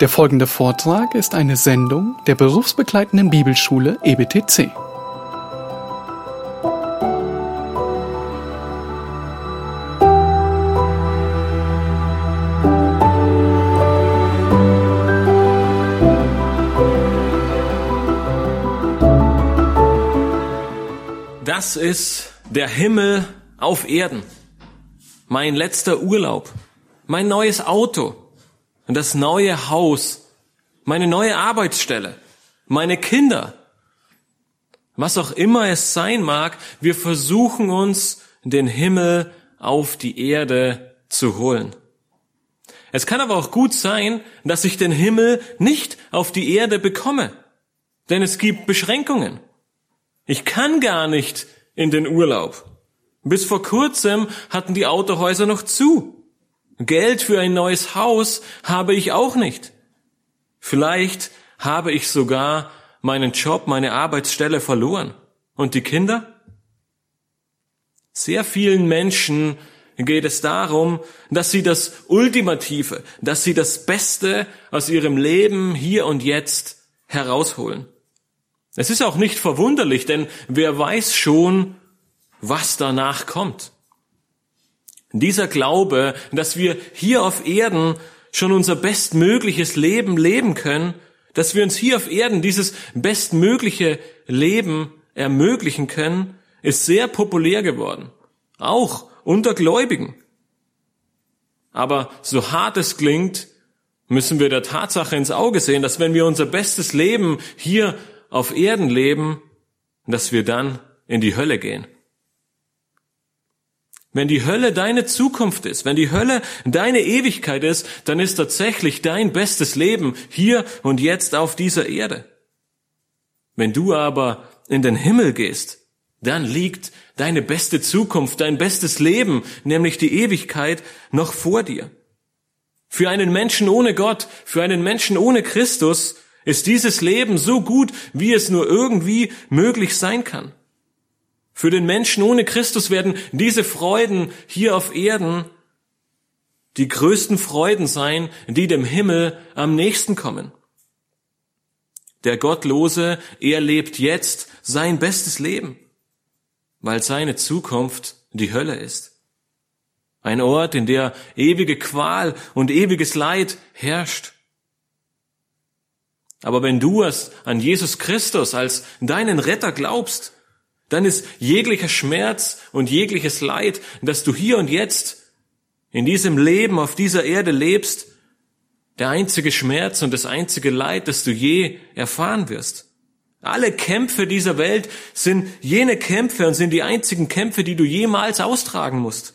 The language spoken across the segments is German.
Der folgende Vortrag ist eine Sendung der berufsbegleitenden Bibelschule EBTC. Das ist der Himmel auf Erden. Mein letzter Urlaub. Mein neues Auto. Das neue Haus. Meine neue Arbeitsstelle. Meine Kinder. Was auch immer es sein mag, wir versuchen uns den Himmel auf die Erde zu holen. Es kann aber auch gut sein, dass ich den Himmel nicht auf die Erde bekomme. Denn es gibt Beschränkungen. Ich kann gar nicht in den Urlaub. Bis vor kurzem hatten die Autohäuser noch zu. Geld für ein neues Haus habe ich auch nicht. Vielleicht habe ich sogar meinen Job, meine Arbeitsstelle verloren. Und die Kinder? Sehr vielen Menschen geht es darum, dass sie das Ultimative, dass sie das Beste aus ihrem Leben hier und jetzt herausholen. Es ist auch nicht verwunderlich, denn wer weiß schon, was danach kommt. Dieser Glaube, dass wir hier auf Erden schon unser bestmögliches Leben leben können, dass wir uns hier auf Erden dieses bestmögliche Leben ermöglichen können, ist sehr populär geworden. Auch unter Gläubigen. Aber so hart es klingt, müssen wir der Tatsache ins Auge sehen, dass wenn wir unser bestes Leben hier auf Erden leben, dass wir dann in die Hölle gehen. Wenn die Hölle deine Zukunft ist, wenn die Hölle deine Ewigkeit ist, dann ist tatsächlich dein bestes Leben hier und jetzt auf dieser Erde. Wenn du aber in den Himmel gehst, dann liegt deine beste Zukunft, dein bestes Leben, nämlich die Ewigkeit, noch vor dir. Für einen Menschen ohne Gott, für einen Menschen ohne Christus ist dieses Leben so gut, wie es nur irgendwie möglich sein kann. Für den Menschen ohne Christus werden diese Freuden hier auf Erden die größten Freuden sein, die dem Himmel am nächsten kommen. Der Gottlose, er lebt jetzt sein bestes Leben, weil seine Zukunft die Hölle ist. Ein Ort, in der ewige Qual und ewiges Leid herrscht. Aber wenn du es an Jesus Christus als deinen Retter glaubst, dann ist jeglicher Schmerz und jegliches Leid, das du hier und jetzt in diesem Leben auf dieser Erde lebst, der einzige Schmerz und das einzige Leid, das du je erfahren wirst. Alle Kämpfe dieser Welt sind jene Kämpfe und sind die einzigen Kämpfe, die du jemals austragen musst.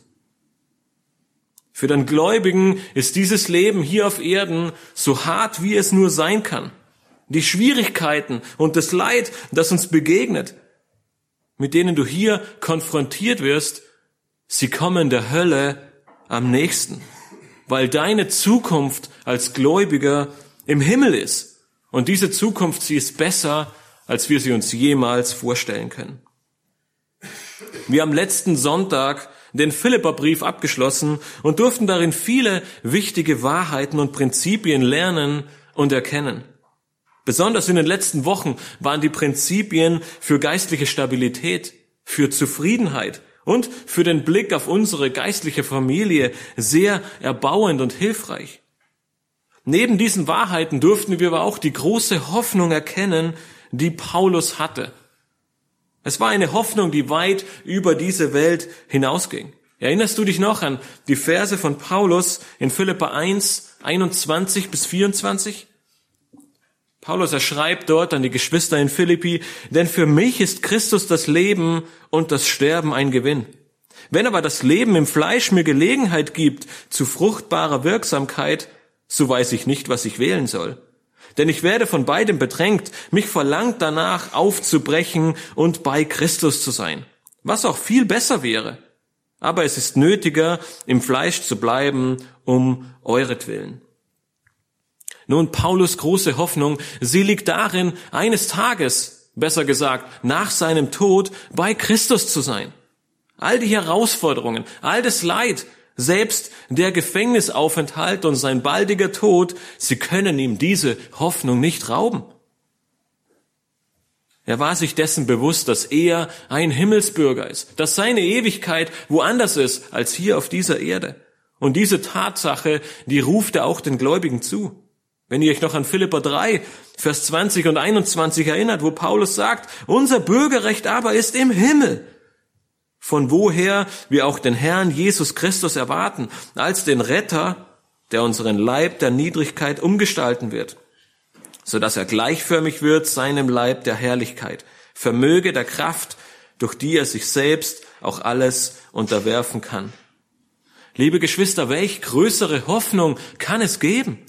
Für den Gläubigen ist dieses Leben hier auf Erden so hart, wie es nur sein kann. Die Schwierigkeiten und das Leid, das uns begegnet, mit denen du hier konfrontiert wirst, sie kommen der Hölle am nächsten, weil deine Zukunft als Gläubiger im Himmel ist. Und diese Zukunft, sie ist besser, als wir sie uns jemals vorstellen können. Wir haben letzten Sonntag den Philipperbrief abgeschlossen und durften darin viele wichtige Wahrheiten und Prinzipien lernen und erkennen. Besonders in den letzten Wochen waren die Prinzipien für geistliche Stabilität, für Zufriedenheit und für den Blick auf unsere geistliche Familie sehr erbauend und hilfreich. Neben diesen Wahrheiten durften wir aber auch die große Hoffnung erkennen, die Paulus hatte. Es war eine Hoffnung, die weit über diese Welt hinausging. Erinnerst du dich noch an die Verse von Paulus in Philippa 1, 21 bis 24? Paulus, er schreibt dort an die Geschwister in Philippi, denn für mich ist Christus das Leben und das Sterben ein Gewinn. Wenn aber das Leben im Fleisch mir Gelegenheit gibt zu fruchtbarer Wirksamkeit, so weiß ich nicht, was ich wählen soll. Denn ich werde von beidem bedrängt, mich verlangt danach aufzubrechen und bei Christus zu sein, was auch viel besser wäre. Aber es ist nötiger, im Fleisch zu bleiben, um euretwillen. Nun, Paulus große Hoffnung, sie liegt darin, eines Tages, besser gesagt, nach seinem Tod bei Christus zu sein. All die Herausforderungen, all das Leid, Selbst der Gefängnisaufenthalt und sein baldiger Tod, sie können ihm diese Hoffnung nicht rauben. Er war sich dessen bewusst, dass er ein Himmelsbürger ist, dass seine Ewigkeit woanders ist als hier auf dieser Erde. Und diese Tatsache, die ruft er auch den Gläubigen zu. Wenn ihr euch noch an Philippa 3, Vers 20 und 21 erinnert, wo Paulus sagt, unser Bürgerrecht aber ist im Himmel, von woher wir auch den Herrn Jesus Christus erwarten, als den Retter, der unseren Leib der Niedrigkeit umgestalten wird so dass er gleichförmig wird seinem Leib der Herrlichkeit, vermöge der Kraft, durch die er sich selbst auch alles unterwerfen kann. Liebe Geschwister, welch größere Hoffnung kann es geben?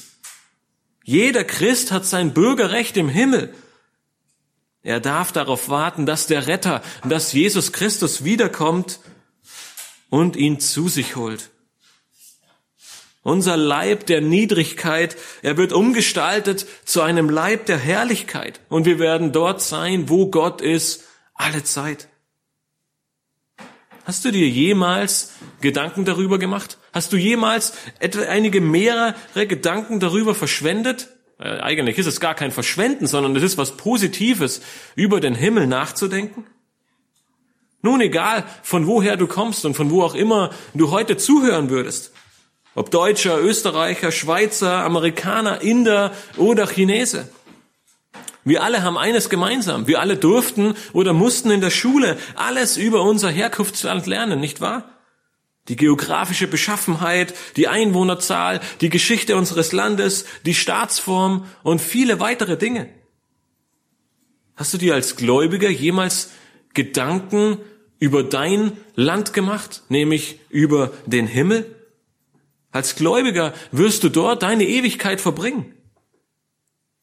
Jeder Christ hat sein Bürgerrecht im Himmel. Er darf darauf warten, dass der Retter, dass Jesus Christus wiederkommt und ihn zu sich holt. Unser Leib der Niedrigkeit, er wird umgestaltet zu einem Leib der Herrlichkeit. Und wir werden dort sein, wo Gott ist, alle Zeit. Hast du dir jemals Gedanken darüber gemacht? Hast du jemals etwa einige mehrere Gedanken darüber verschwendet? Äh, eigentlich ist es gar kein Verschwenden, sondern es ist was Positives, über den Himmel nachzudenken. Nun egal, von woher du kommst und von wo auch immer du heute zuhören würdest. Ob Deutscher, Österreicher, Schweizer, Amerikaner, Inder oder Chinese. Wir alle haben eines gemeinsam. Wir alle durften oder mussten in der Schule alles über unser Herkunftsland lernen, nicht wahr? Die geografische Beschaffenheit, die Einwohnerzahl, die Geschichte unseres Landes, die Staatsform und viele weitere Dinge. Hast du dir als Gläubiger jemals Gedanken über dein Land gemacht, nämlich über den Himmel? Als Gläubiger wirst du dort deine Ewigkeit verbringen.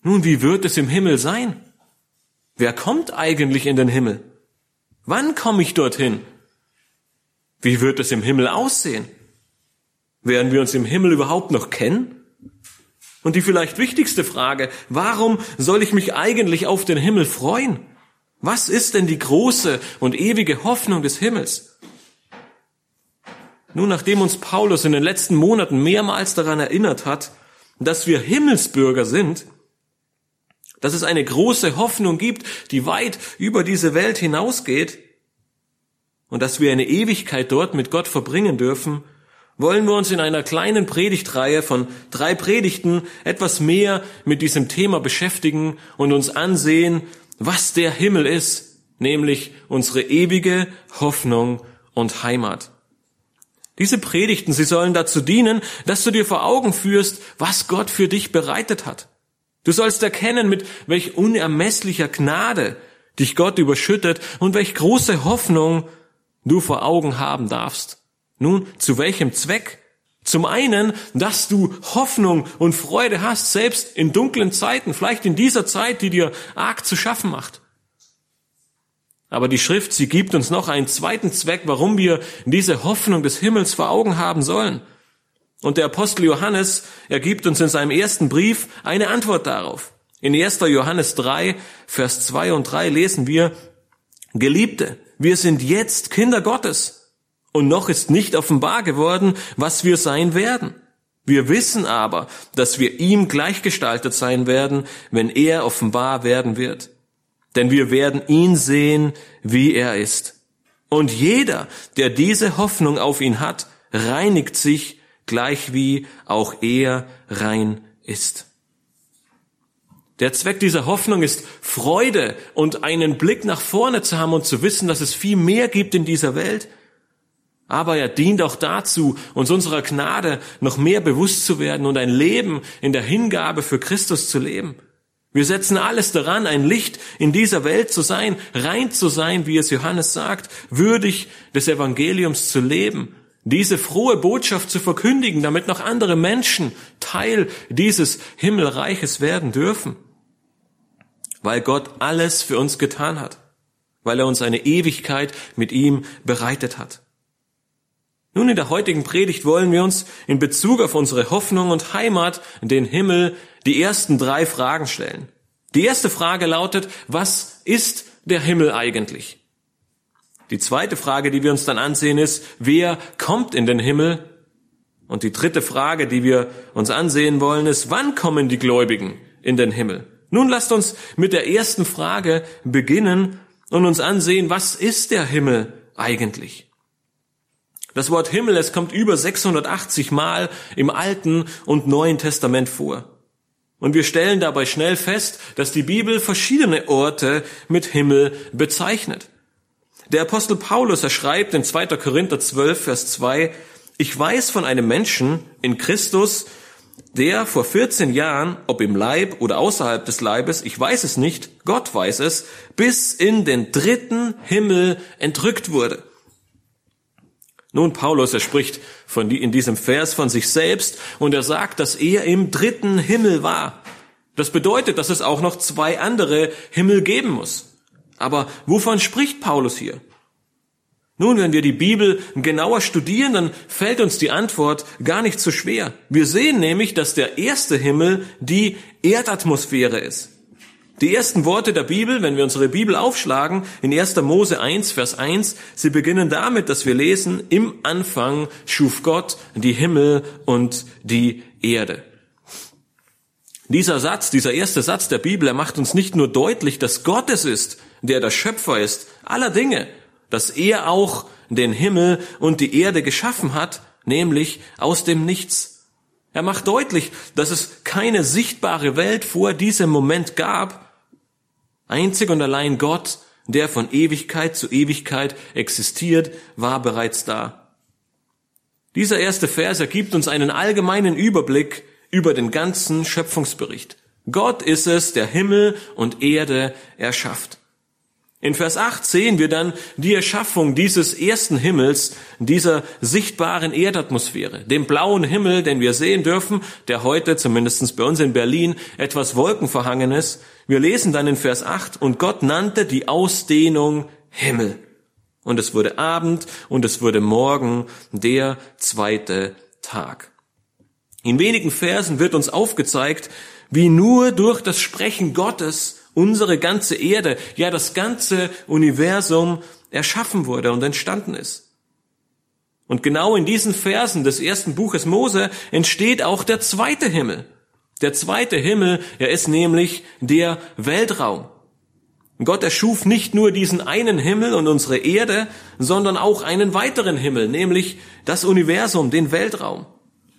Nun, wie wird es im Himmel sein? Wer kommt eigentlich in den Himmel? Wann komme ich dorthin? Wie wird es im Himmel aussehen? Werden wir uns im Himmel überhaupt noch kennen? Und die vielleicht wichtigste Frage, warum soll ich mich eigentlich auf den Himmel freuen? Was ist denn die große und ewige Hoffnung des Himmels? Nun, nachdem uns Paulus in den letzten Monaten mehrmals daran erinnert hat, dass wir Himmelsbürger sind, dass es eine große Hoffnung gibt, die weit über diese Welt hinausgeht und dass wir eine Ewigkeit dort mit Gott verbringen dürfen, wollen wir uns in einer kleinen Predigtreihe von drei Predigten etwas mehr mit diesem Thema beschäftigen und uns ansehen, was der Himmel ist, nämlich unsere ewige Hoffnung und Heimat. Diese Predigten, sie sollen dazu dienen, dass du dir vor Augen führst, was Gott für dich bereitet hat. Du sollst erkennen, mit welch unermesslicher Gnade dich Gott überschüttet und welch große Hoffnung du vor Augen haben darfst. Nun, zu welchem Zweck? Zum einen, dass du Hoffnung und Freude hast, selbst in dunklen Zeiten, vielleicht in dieser Zeit, die dir arg zu schaffen macht. Aber die Schrift, sie gibt uns noch einen zweiten Zweck, warum wir diese Hoffnung des Himmels vor Augen haben sollen. Und der Apostel Johannes, er gibt uns in seinem ersten Brief eine Antwort darauf. In 1. Johannes 3, Vers 2 und 3 lesen wir, Geliebte, wir sind jetzt Kinder Gottes und noch ist nicht offenbar geworden, was wir sein werden. Wir wissen aber, dass wir ihm gleichgestaltet sein werden, wenn er offenbar werden wird denn wir werden ihn sehen, wie er ist. Und jeder, der diese Hoffnung auf ihn hat, reinigt sich, gleich wie auch er rein ist. Der Zweck dieser Hoffnung ist Freude und einen Blick nach vorne zu haben und zu wissen, dass es viel mehr gibt in dieser Welt. Aber er dient auch dazu, uns unserer Gnade noch mehr bewusst zu werden und ein Leben in der Hingabe für Christus zu leben. Wir setzen alles daran, ein Licht in dieser Welt zu sein, rein zu sein, wie es Johannes sagt, würdig des Evangeliums zu leben, diese frohe Botschaft zu verkündigen, damit noch andere Menschen Teil dieses Himmelreiches werden dürfen. Weil Gott alles für uns getan hat, weil er uns eine Ewigkeit mit ihm bereitet hat. Nun, in der heutigen Predigt wollen wir uns in Bezug auf unsere Hoffnung und Heimat, den Himmel, die ersten drei Fragen stellen. Die erste Frage lautet, was ist der Himmel eigentlich? Die zweite Frage, die wir uns dann ansehen, ist, wer kommt in den Himmel? Und die dritte Frage, die wir uns ansehen wollen, ist, wann kommen die Gläubigen in den Himmel? Nun lasst uns mit der ersten Frage beginnen und uns ansehen, was ist der Himmel eigentlich? Das Wort Himmel, es kommt über 680 Mal im Alten und Neuen Testament vor. Und wir stellen dabei schnell fest, dass die Bibel verschiedene Orte mit Himmel bezeichnet. Der Apostel Paulus, er schreibt in 2. Korinther 12, Vers 2, ich weiß von einem Menschen in Christus, der vor 14 Jahren, ob im Leib oder außerhalb des Leibes, ich weiß es nicht, Gott weiß es, bis in den dritten Himmel entrückt wurde. Nun, Paulus, er spricht von, in diesem Vers von sich selbst und er sagt, dass er im dritten Himmel war. Das bedeutet, dass es auch noch zwei andere Himmel geben muss. Aber wovon spricht Paulus hier? Nun, wenn wir die Bibel genauer studieren, dann fällt uns die Antwort gar nicht so schwer. Wir sehen nämlich, dass der erste Himmel die Erdatmosphäre ist. Die ersten Worte der Bibel, wenn wir unsere Bibel aufschlagen, in 1. Mose 1, Vers 1, sie beginnen damit, dass wir lesen, im Anfang schuf Gott die Himmel und die Erde. Dieser Satz, dieser erste Satz der Bibel, er macht uns nicht nur deutlich, dass Gott es ist, der der Schöpfer ist, aller Dinge, dass er auch den Himmel und die Erde geschaffen hat, nämlich aus dem Nichts. Er macht deutlich, dass es keine sichtbare Welt vor diesem Moment gab, Einzig und allein Gott, der von Ewigkeit zu Ewigkeit existiert, war bereits da. Dieser erste Vers ergibt uns einen allgemeinen Überblick über den ganzen Schöpfungsbericht. Gott ist es, der Himmel und Erde erschafft. In Vers 8 sehen wir dann die Erschaffung dieses ersten Himmels, dieser sichtbaren Erdatmosphäre, dem blauen Himmel, den wir sehen dürfen, der heute, zumindest bei uns in Berlin, etwas wolkenverhangen ist. Wir lesen dann in Vers 8, und Gott nannte die Ausdehnung Himmel. Und es wurde Abend und es wurde Morgen, der zweite Tag. In wenigen Versen wird uns aufgezeigt, wie nur durch das Sprechen Gottes unsere ganze Erde, ja das ganze Universum erschaffen wurde und entstanden ist. Und genau in diesen Versen des ersten Buches Mose entsteht auch der zweite Himmel. Der zweite Himmel, er ist nämlich der Weltraum. Gott erschuf nicht nur diesen einen Himmel und unsere Erde, sondern auch einen weiteren Himmel, nämlich das Universum, den Weltraum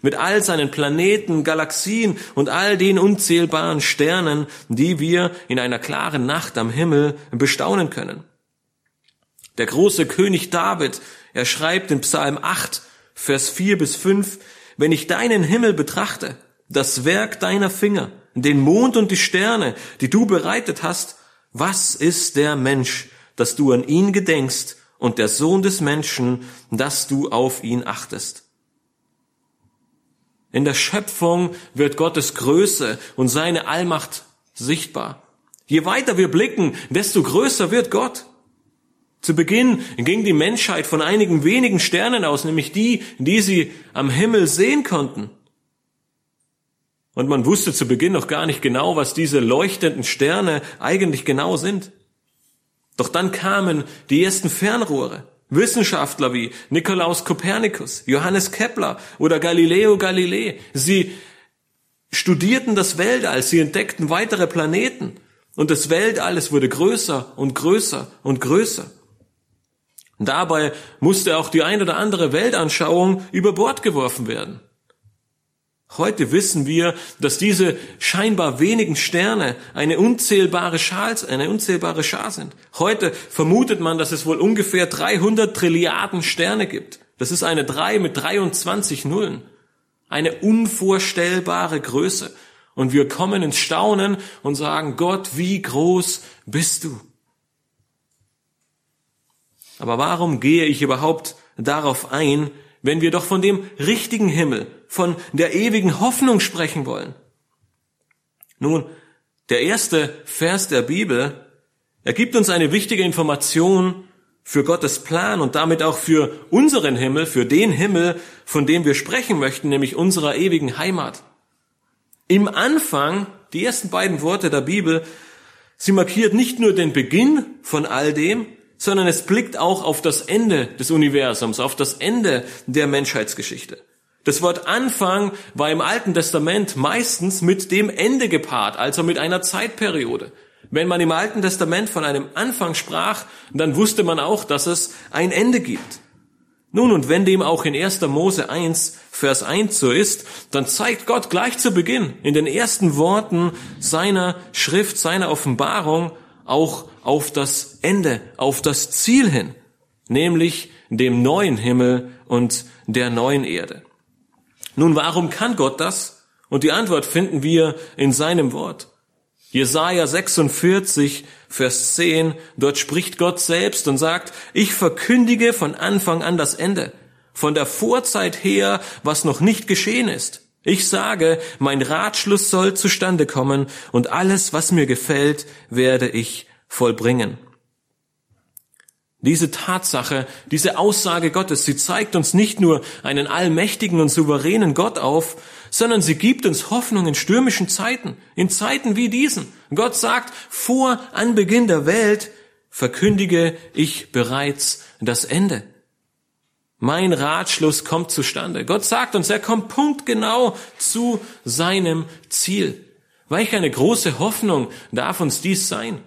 mit all seinen Planeten, Galaxien und all den unzählbaren Sternen, die wir in einer klaren Nacht am Himmel bestaunen können. Der große König David, er schreibt in Psalm 8, Vers 4 bis 5, wenn ich deinen Himmel betrachte, das Werk deiner Finger, den Mond und die Sterne, die du bereitet hast, was ist der Mensch, dass du an ihn gedenkst und der Sohn des Menschen, dass du auf ihn achtest? In der Schöpfung wird Gottes Größe und seine Allmacht sichtbar. Je weiter wir blicken, desto größer wird Gott. Zu Beginn ging die Menschheit von einigen wenigen Sternen aus, nämlich die, die sie am Himmel sehen konnten. Und man wusste zu Beginn noch gar nicht genau, was diese leuchtenden Sterne eigentlich genau sind. Doch dann kamen die ersten Fernrohre. Wissenschaftler wie Nikolaus Kopernikus, Johannes Kepler oder Galileo Galilei, sie studierten das Weltall, sie entdeckten weitere Planeten und das Weltall, wurde größer und größer und größer. Dabei musste auch die ein oder andere Weltanschauung über Bord geworfen werden. Heute wissen wir, dass diese scheinbar wenigen Sterne eine unzählbare Schar, eine unzählbare Schar sind. Heute vermutet man, dass es wohl ungefähr 300 Trilliarden Sterne gibt. Das ist eine 3 mit 23 Nullen. Eine unvorstellbare Größe. Und wir kommen ins Staunen und sagen, Gott, wie groß bist du? Aber warum gehe ich überhaupt darauf ein, wenn wir doch von dem richtigen Himmel, von der ewigen Hoffnung sprechen wollen? Nun, der erste Vers der Bibel ergibt uns eine wichtige Information für Gottes Plan und damit auch für unseren Himmel, für den Himmel, von dem wir sprechen möchten, nämlich unserer ewigen Heimat. Im Anfang, die ersten beiden Worte der Bibel, sie markiert nicht nur den Beginn von all dem, sondern es blickt auch auf das Ende des Universums, auf das Ende der Menschheitsgeschichte. Das Wort Anfang war im Alten Testament meistens mit dem Ende gepaart, also mit einer Zeitperiode. Wenn man im Alten Testament von einem Anfang sprach, dann wusste man auch, dass es ein Ende gibt. Nun, und wenn dem auch in 1. Mose 1, Vers 1 so ist, dann zeigt Gott gleich zu Beginn in den ersten Worten seiner Schrift, seiner Offenbarung auch auf das Ende, auf das Ziel hin, nämlich dem neuen Himmel und der neuen Erde. Nun, warum kann Gott das? Und die Antwort finden wir in seinem Wort. Jesaja 46, Vers 10, dort spricht Gott selbst und sagt, ich verkündige von Anfang an das Ende, von der Vorzeit her, was noch nicht geschehen ist. Ich sage, mein Ratschluss soll zustande kommen und alles, was mir gefällt, werde ich vollbringen. Diese Tatsache, diese Aussage Gottes, sie zeigt uns nicht nur einen allmächtigen und souveränen Gott auf, sondern sie gibt uns Hoffnung in stürmischen Zeiten, in Zeiten wie diesen. Gott sagt, vor Anbeginn der Welt verkündige ich bereits das Ende. Mein Ratschluss kommt zustande. Gott sagt uns, er kommt punktgenau zu seinem Ziel. Welch eine große Hoffnung darf uns dies sein?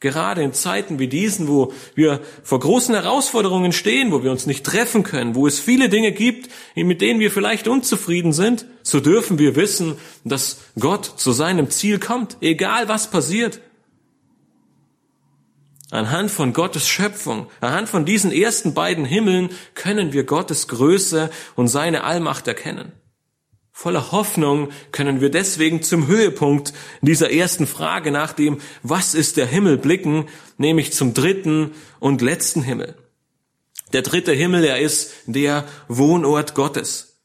Gerade in Zeiten wie diesen, wo wir vor großen Herausforderungen stehen, wo wir uns nicht treffen können, wo es viele Dinge gibt, mit denen wir vielleicht unzufrieden sind, so dürfen wir wissen, dass Gott zu seinem Ziel kommt, egal was passiert. Anhand von Gottes Schöpfung, anhand von diesen ersten beiden Himmeln können wir Gottes Größe und seine Allmacht erkennen. Voller Hoffnung können wir deswegen zum Höhepunkt dieser ersten Frage nach dem, was ist der Himmel blicken, nämlich zum dritten und letzten Himmel. Der dritte Himmel, er ist der Wohnort Gottes.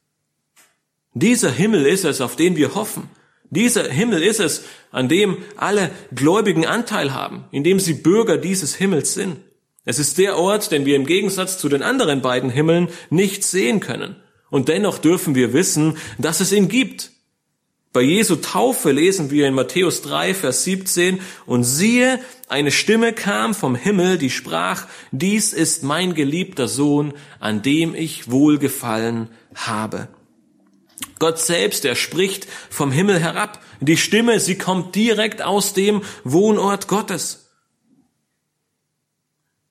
Dieser Himmel ist es, auf den wir hoffen. Dieser Himmel ist es, an dem alle Gläubigen Anteil haben, in dem sie Bürger dieses Himmels sind. Es ist der Ort, den wir im Gegensatz zu den anderen beiden Himmeln nicht sehen können. Und dennoch dürfen wir wissen, dass es ihn gibt. Bei Jesu Taufe lesen wir in Matthäus 3, Vers 17, und siehe, eine Stimme kam vom Himmel, die sprach, dies ist mein geliebter Sohn, an dem ich wohlgefallen habe. Gott selbst, er spricht vom Himmel herab. Die Stimme, sie kommt direkt aus dem Wohnort Gottes.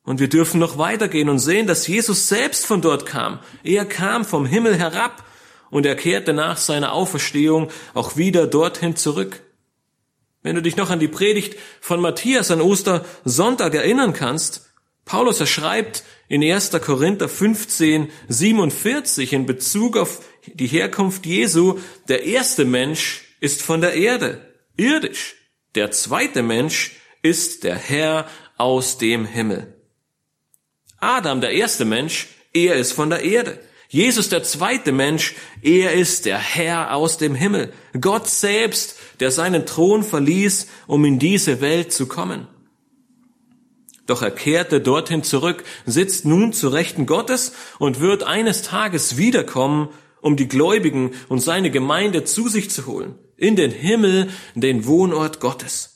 Und wir dürfen noch weitergehen und sehen, dass Jesus selbst von dort kam. Er kam vom Himmel herab und er kehrte nach seiner Auferstehung auch wieder dorthin zurück. Wenn du dich noch an die Predigt von Matthias an Ostersonntag erinnern kannst, Paulus erschreibt in 1. Korinther 15, 47 in Bezug auf die Herkunft Jesu, der erste Mensch ist von der Erde, irdisch. Der zweite Mensch ist der Herr aus dem Himmel. Adam, der erste Mensch, er ist von der Erde. Jesus, der zweite Mensch, er ist der Herr aus dem Himmel. Gott selbst, der seinen Thron verließ, um in diese Welt zu kommen. Doch er kehrte dorthin zurück, sitzt nun zu Rechten Gottes und wird eines Tages wiederkommen, um die Gläubigen und seine Gemeinde zu sich zu holen, in den Himmel, den Wohnort Gottes.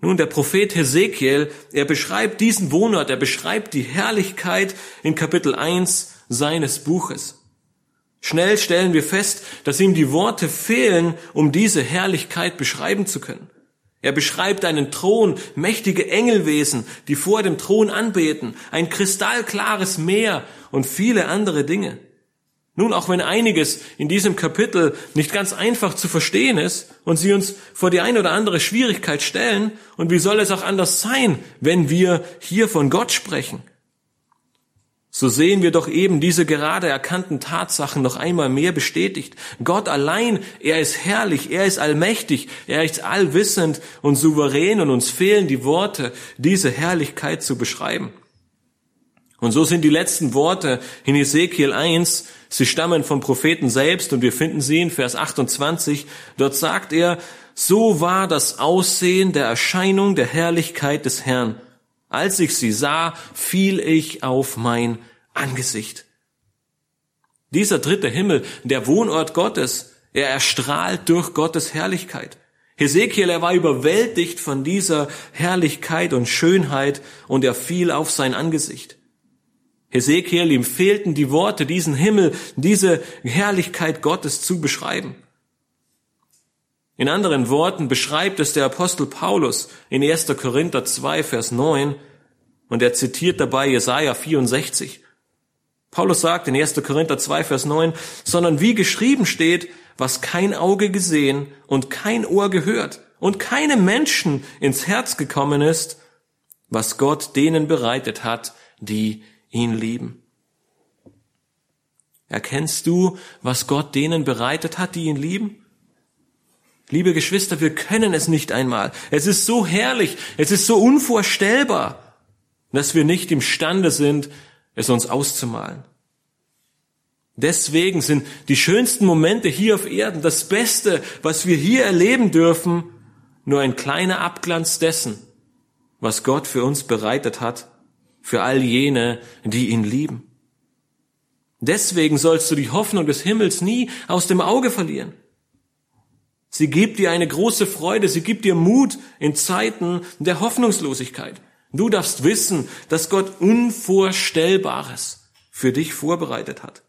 Nun, der Prophet Hesekiel, er beschreibt diesen Wohnort, er beschreibt die Herrlichkeit in Kapitel 1 seines Buches. Schnell stellen wir fest, dass ihm die Worte fehlen, um diese Herrlichkeit beschreiben zu können. Er beschreibt einen Thron, mächtige Engelwesen, die vor dem Thron anbeten, ein kristallklares Meer und viele andere Dinge. Nun, auch wenn einiges in diesem Kapitel nicht ganz einfach zu verstehen ist und sie uns vor die eine oder andere Schwierigkeit stellen, und wie soll es auch anders sein, wenn wir hier von Gott sprechen? So sehen wir doch eben diese gerade erkannten Tatsachen noch einmal mehr bestätigt. Gott allein, er ist herrlich, er ist allmächtig, er ist allwissend und souverän und uns fehlen die Worte, diese Herrlichkeit zu beschreiben. Und so sind die letzten Worte in Ezekiel 1, sie stammen vom Propheten selbst und wir finden sie in Vers 28. Dort sagt er, so war das Aussehen der Erscheinung der Herrlichkeit des Herrn. Als ich sie sah, fiel ich auf mein Angesicht. Dieser dritte Himmel, der Wohnort Gottes, er erstrahlt durch Gottes Herrlichkeit. Hesekiel, er war überwältigt von dieser Herrlichkeit und Schönheit und er fiel auf sein Angesicht. Hesekiel, ihm fehlten die Worte, diesen Himmel, diese Herrlichkeit Gottes zu beschreiben. In anderen Worten beschreibt es der Apostel Paulus in 1. Korinther 2, Vers 9, und er zitiert dabei Jesaja 64. Paulus sagt in 1. Korinther 2, Vers 9, sondern wie geschrieben steht, was kein Auge gesehen und kein Ohr gehört und keinem Menschen ins Herz gekommen ist, was Gott denen bereitet hat, die ihn lieben. Erkennst du, was Gott denen bereitet hat, die ihn lieben? Liebe Geschwister, wir können es nicht einmal. Es ist so herrlich, es ist so unvorstellbar, dass wir nicht imstande sind, es uns auszumalen. Deswegen sind die schönsten Momente hier auf Erden, das Beste, was wir hier erleben dürfen, nur ein kleiner Abglanz dessen, was Gott für uns bereitet hat für all jene, die ihn lieben. Deswegen sollst du die Hoffnung des Himmels nie aus dem Auge verlieren. Sie gibt dir eine große Freude, sie gibt dir Mut in Zeiten der Hoffnungslosigkeit. Du darfst wissen, dass Gott Unvorstellbares für dich vorbereitet hat.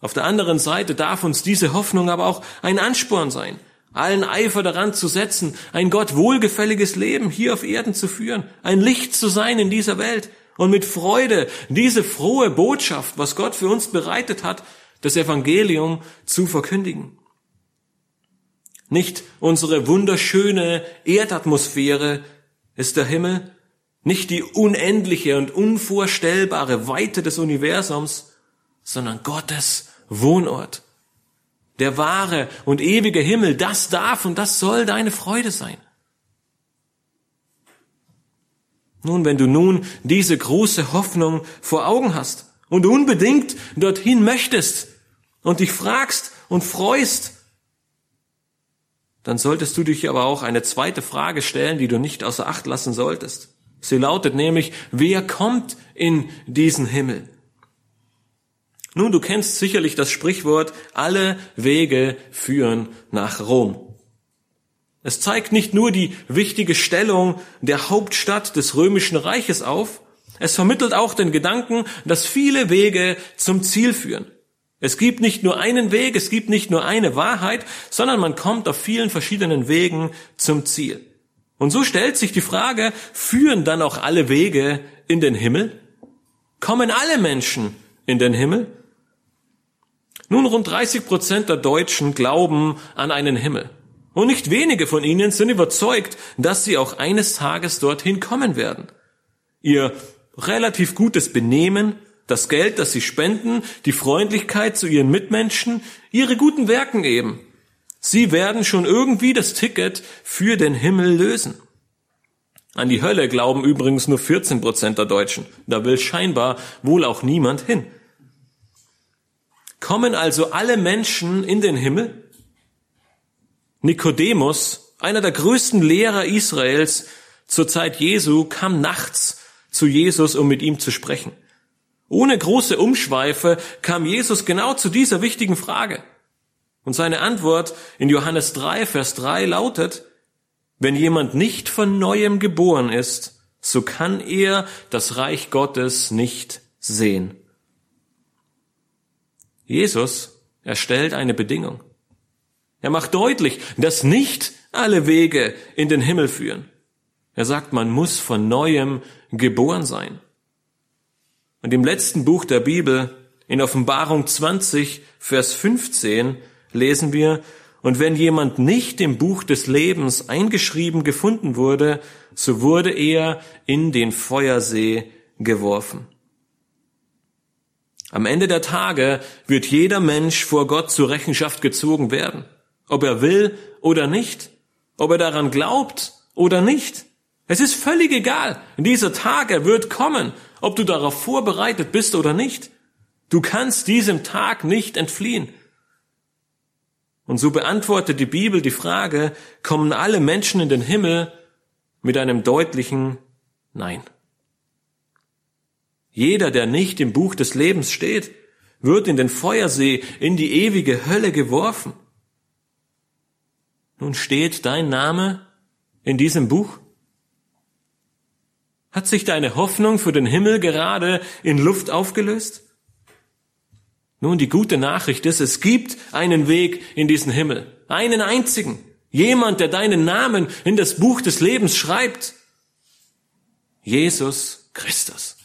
Auf der anderen Seite darf uns diese Hoffnung aber auch ein Ansporn sein, allen Eifer daran zu setzen, ein Gott wohlgefälliges Leben hier auf Erden zu führen, ein Licht zu sein in dieser Welt und mit Freude diese frohe Botschaft, was Gott für uns bereitet hat, das Evangelium zu verkündigen. Nicht unsere wunderschöne Erdatmosphäre ist der Himmel, nicht die unendliche und unvorstellbare Weite des Universums, sondern Gottes Wohnort. Der wahre und ewige Himmel, das darf und das soll deine Freude sein. Nun, wenn du nun diese große Hoffnung vor Augen hast und unbedingt dorthin möchtest und dich fragst und freust, dann solltest du dich aber auch eine zweite Frage stellen, die du nicht außer Acht lassen solltest. Sie lautet nämlich, wer kommt in diesen Himmel? Nun, du kennst sicherlich das Sprichwort, alle Wege führen nach Rom. Es zeigt nicht nur die wichtige Stellung der Hauptstadt des römischen Reiches auf, es vermittelt auch den Gedanken, dass viele Wege zum Ziel führen. Es gibt nicht nur einen Weg, es gibt nicht nur eine Wahrheit, sondern man kommt auf vielen verschiedenen Wegen zum Ziel. Und so stellt sich die Frage, führen dann auch alle Wege in den Himmel? Kommen alle Menschen in den Himmel? Nun, rund 30 Prozent der Deutschen glauben an einen Himmel. Und nicht wenige von ihnen sind überzeugt, dass sie auch eines Tages dorthin kommen werden. Ihr relativ gutes Benehmen, das Geld, das sie spenden, die Freundlichkeit zu ihren Mitmenschen, ihre guten Werken eben. Sie werden schon irgendwie das Ticket für den Himmel lösen. An die Hölle glauben übrigens nur 14 Prozent der Deutschen. Da will scheinbar wohl auch niemand hin. Kommen also alle Menschen in den Himmel? Nikodemus, einer der größten Lehrer Israels zur Zeit Jesu, kam nachts zu Jesus, um mit ihm zu sprechen. Ohne große Umschweife kam Jesus genau zu dieser wichtigen Frage. Und seine Antwort in Johannes 3, Vers 3 lautet, wenn jemand nicht von neuem geboren ist, so kann er das Reich Gottes nicht sehen. Jesus, er stellt eine Bedingung. Er macht deutlich, dass nicht alle Wege in den Himmel führen. Er sagt, man muss von neuem geboren sein. Und im letzten Buch der Bibel, in Offenbarung 20, Vers 15, lesen wir, und wenn jemand nicht im Buch des Lebens eingeschrieben gefunden wurde, so wurde er in den Feuersee geworfen. Am Ende der Tage wird jeder Mensch vor Gott zur Rechenschaft gezogen werden. Ob er will oder nicht. Ob er daran glaubt oder nicht. Es ist völlig egal. Dieser Tag, er wird kommen, ob du darauf vorbereitet bist oder nicht. Du kannst diesem Tag nicht entfliehen. Und so beantwortet die Bibel die Frage, kommen alle Menschen in den Himmel mit einem deutlichen Nein. Jeder, der nicht im Buch des Lebens steht, wird in den Feuersee, in die ewige Hölle geworfen. Nun steht dein Name in diesem Buch? Hat sich deine Hoffnung für den Himmel gerade in Luft aufgelöst? Nun, die gute Nachricht ist, es gibt einen Weg in diesen Himmel. Einen einzigen. Jemand, der deinen Namen in das Buch des Lebens schreibt. Jesus Christus.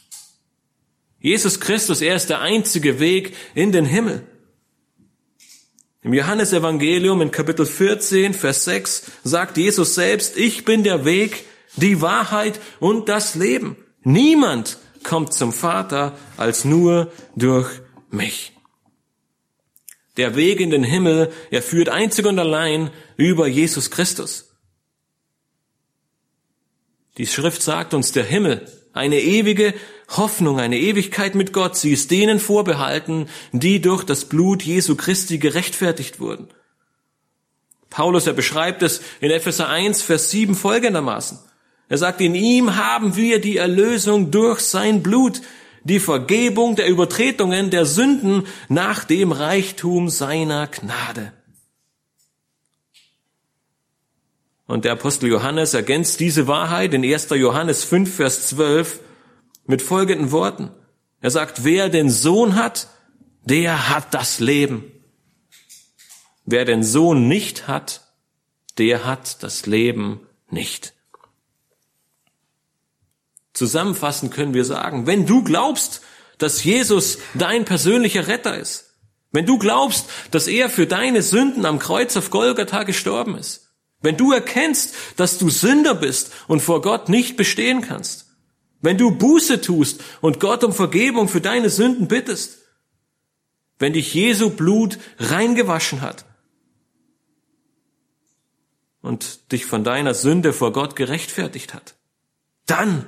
Jesus Christus, er ist der einzige Weg in den Himmel. Im Johannesevangelium in Kapitel 14, Vers 6 sagt Jesus selbst, ich bin der Weg, die Wahrheit und das Leben. Niemand kommt zum Vater als nur durch mich. Der Weg in den Himmel, er führt einzig und allein über Jesus Christus. Die Schrift sagt uns, der Himmel, eine ewige Hoffnung, eine Ewigkeit mit Gott, sie ist denen vorbehalten, die durch das Blut Jesu Christi gerechtfertigt wurden. Paulus, er beschreibt es in Epheser 1, Vers 7 folgendermaßen. Er sagt, in ihm haben wir die Erlösung durch sein Blut, die Vergebung der Übertretungen der Sünden nach dem Reichtum seiner Gnade. Und der Apostel Johannes ergänzt diese Wahrheit in 1. Johannes 5, Vers 12 mit folgenden Worten. Er sagt, wer den Sohn hat, der hat das Leben. Wer den Sohn nicht hat, der hat das Leben nicht. Zusammenfassend können wir sagen, wenn du glaubst, dass Jesus dein persönlicher Retter ist, wenn du glaubst, dass er für deine Sünden am Kreuz auf Golgatha gestorben ist, wenn du erkennst, dass du Sünder bist und vor Gott nicht bestehen kannst, wenn du Buße tust und Gott um Vergebung für deine Sünden bittest, wenn dich Jesu Blut reingewaschen hat und dich von deiner Sünde vor Gott gerechtfertigt hat, dann,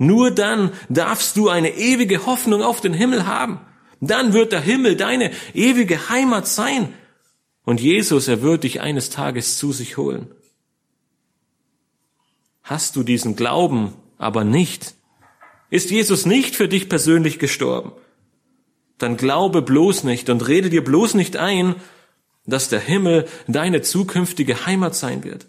nur dann darfst du eine ewige Hoffnung auf den Himmel haben. Dann wird der Himmel deine ewige Heimat sein. Und Jesus, er wird dich eines Tages zu sich holen. Hast du diesen Glauben aber nicht, ist Jesus nicht für dich persönlich gestorben, dann glaube bloß nicht und rede dir bloß nicht ein, dass der Himmel deine zukünftige Heimat sein wird.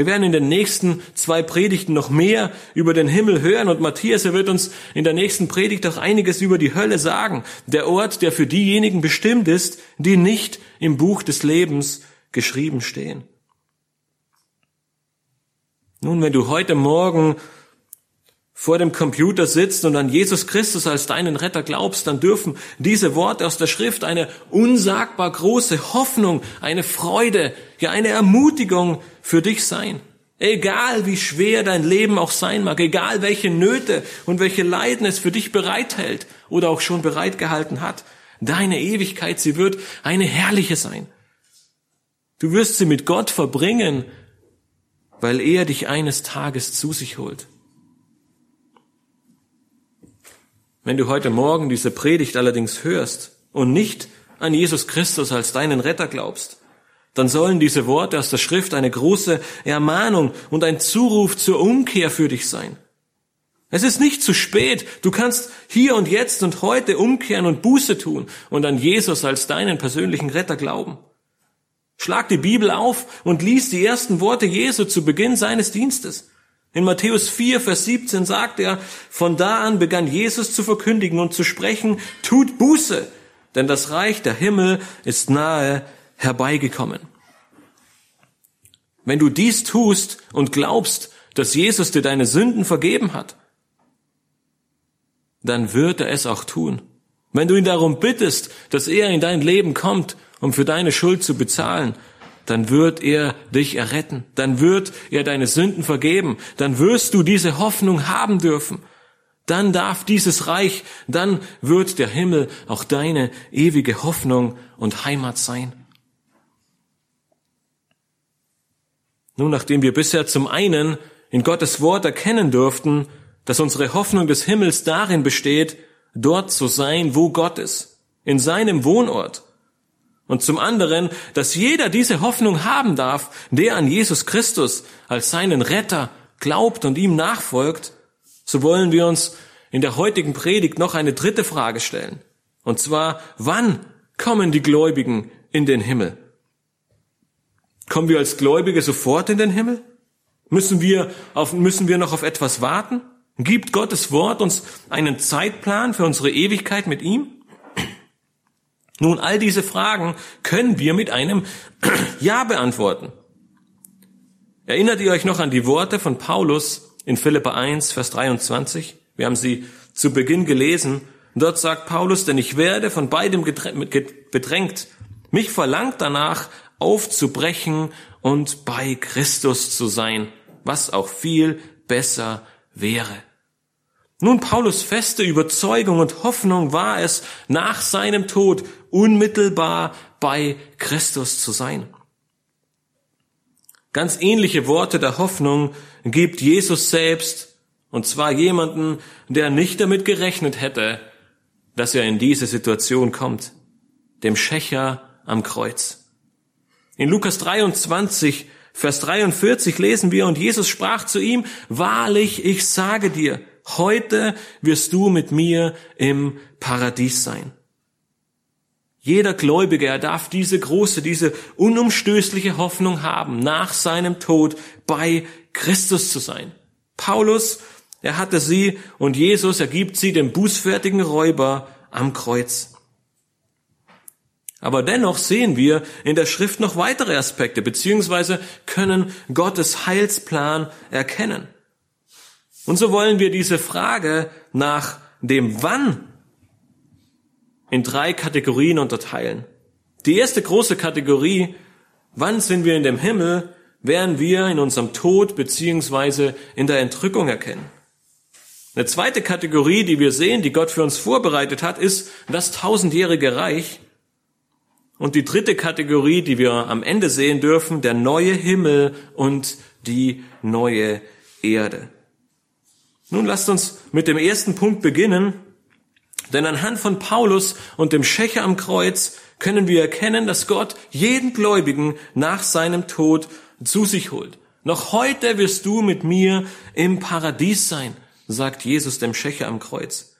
Wir werden in den nächsten zwei Predigten noch mehr über den Himmel hören und Matthias, er wird uns in der nächsten Predigt auch einiges über die Hölle sagen. Der Ort, der für diejenigen bestimmt ist, die nicht im Buch des Lebens geschrieben stehen. Nun, wenn du heute Morgen vor dem Computer sitzt und an Jesus Christus als deinen Retter glaubst, dann dürfen diese Worte aus der Schrift eine unsagbar große Hoffnung, eine Freude, ja eine Ermutigung für dich sein. Egal wie schwer dein Leben auch sein mag, egal welche Nöte und welche Leiden es für dich bereithält oder auch schon bereitgehalten hat, deine Ewigkeit, sie wird eine herrliche sein. Du wirst sie mit Gott verbringen, weil er dich eines Tages zu sich holt. Wenn du heute Morgen diese Predigt allerdings hörst und nicht an Jesus Christus als deinen Retter glaubst, dann sollen diese Worte aus der Schrift eine große Ermahnung und ein Zuruf zur Umkehr für dich sein. Es ist nicht zu spät. Du kannst hier und jetzt und heute umkehren und Buße tun und an Jesus als deinen persönlichen Retter glauben. Schlag die Bibel auf und lies die ersten Worte Jesu zu Beginn seines Dienstes. In Matthäus 4, Vers 17 sagt er, von da an begann Jesus zu verkündigen und zu sprechen, tut Buße, denn das Reich der Himmel ist nahe herbeigekommen. Wenn du dies tust und glaubst, dass Jesus dir deine Sünden vergeben hat, dann wird er es auch tun. Wenn du ihn darum bittest, dass er in dein Leben kommt, um für deine Schuld zu bezahlen, dann wird er dich erretten, dann wird er deine Sünden vergeben, dann wirst du diese Hoffnung haben dürfen. Dann darf dieses Reich, dann wird der Himmel auch deine ewige Hoffnung und Heimat sein. Nun, nachdem wir bisher zum einen in Gottes Wort erkennen durften, dass unsere Hoffnung des Himmels darin besteht, dort zu sein, wo Gott ist, in seinem Wohnort, und zum anderen, dass jeder diese Hoffnung haben darf, der an Jesus Christus als seinen Retter glaubt und ihm nachfolgt, so wollen wir uns in der heutigen Predigt noch eine dritte Frage stellen. Und zwar, wann kommen die Gläubigen in den Himmel? Kommen wir als Gläubige sofort in den Himmel? Müssen wir, auf, müssen wir noch auf etwas warten? Gibt Gottes Wort uns einen Zeitplan für unsere Ewigkeit mit ihm? Nun, all diese Fragen können wir mit einem Ja beantworten. Erinnert ihr euch noch an die Worte von Paulus in Philippa 1, Vers 23? Wir haben sie zu Beginn gelesen. Dort sagt Paulus, denn ich werde von beidem bedrängt. Mich verlangt danach, aufzubrechen und bei Christus zu sein, was auch viel besser wäre. Nun, Paulus feste Überzeugung und Hoffnung war es, nach seinem Tod unmittelbar bei Christus zu sein. Ganz ähnliche Worte der Hoffnung gibt Jesus selbst, und zwar jemanden, der nicht damit gerechnet hätte, dass er in diese Situation kommt, dem Schächer am Kreuz. In Lukas 23, Vers 43 lesen wir, und Jesus sprach zu ihm, Wahrlich, ich sage dir, heute wirst du mit mir im Paradies sein. Jeder Gläubige, er darf diese große, diese unumstößliche Hoffnung haben, nach seinem Tod bei Christus zu sein. Paulus, er hatte sie und Jesus, er gibt sie dem bußfertigen Räuber am Kreuz. Aber dennoch sehen wir in der Schrift noch weitere Aspekte, beziehungsweise können Gottes Heilsplan erkennen. Und so wollen wir diese Frage nach dem Wann in drei Kategorien unterteilen. Die erste große Kategorie, wann sind wir in dem Himmel, werden wir in unserem Tod beziehungsweise in der Entrückung erkennen. Eine zweite Kategorie, die wir sehen, die Gott für uns vorbereitet hat, ist das tausendjährige Reich. Und die dritte Kategorie, die wir am Ende sehen dürfen, der neue Himmel und die neue Erde. Nun lasst uns mit dem ersten Punkt beginnen, denn anhand von Paulus und dem Schächer am Kreuz können wir erkennen, dass Gott jeden Gläubigen nach seinem Tod zu sich holt. Noch heute wirst du mit mir im Paradies sein, sagt Jesus dem Schächer am Kreuz.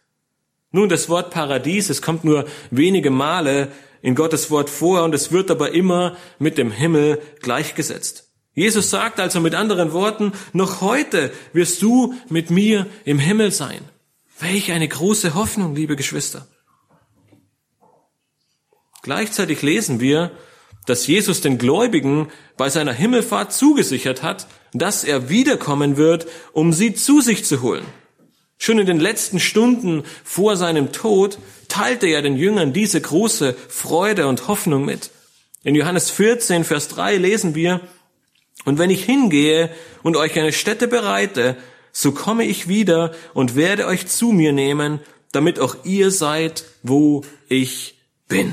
Nun, das Wort Paradies, es kommt nur wenige Male in Gottes Wort vor und es wird aber immer mit dem Himmel gleichgesetzt. Jesus sagt also mit anderen Worten, noch heute wirst du mit mir im Himmel sein. Welch eine große Hoffnung, liebe Geschwister. Gleichzeitig lesen wir, dass Jesus den Gläubigen bei seiner Himmelfahrt zugesichert hat, dass er wiederkommen wird, um sie zu sich zu holen. Schon in den letzten Stunden vor seinem Tod teilte er den Jüngern diese große Freude und Hoffnung mit. In Johannes 14, Vers 3 lesen wir, und wenn ich hingehe und euch eine Stätte bereite, so komme ich wieder und werde euch zu mir nehmen, damit auch ihr seid, wo ich bin.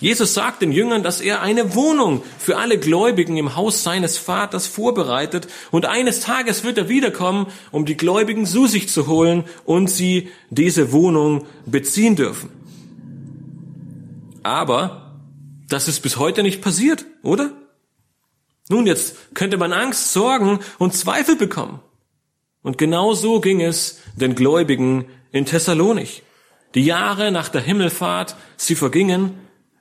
Jesus sagt den Jüngern, dass er eine Wohnung für alle Gläubigen im Haus seines Vaters vorbereitet und eines Tages wird er wiederkommen, um die Gläubigen zu sich zu holen und sie diese Wohnung beziehen dürfen. Aber das ist bis heute nicht passiert, oder? Nun, jetzt könnte man Angst, Sorgen und Zweifel bekommen. Und genau so ging es den Gläubigen in Thessalonich. Die Jahre nach der Himmelfahrt, sie vergingen.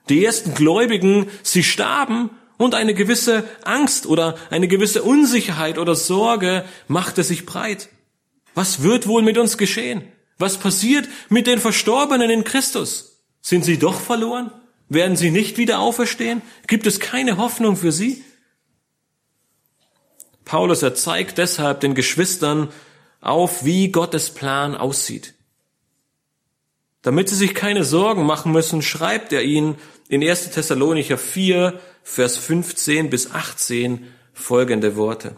Die ersten Gläubigen, sie starben und eine gewisse Angst oder eine gewisse Unsicherheit oder Sorge machte sich breit. Was wird wohl mit uns geschehen? Was passiert mit den Verstorbenen in Christus? Sind sie doch verloren? Werden sie nicht wieder auferstehen? Gibt es keine Hoffnung für sie? Paulus, er zeigt deshalb den Geschwistern auf, wie Gottes Plan aussieht. Damit sie sich keine Sorgen machen müssen, schreibt er ihnen in 1. Thessalonicher 4, Vers 15 bis 18 folgende Worte.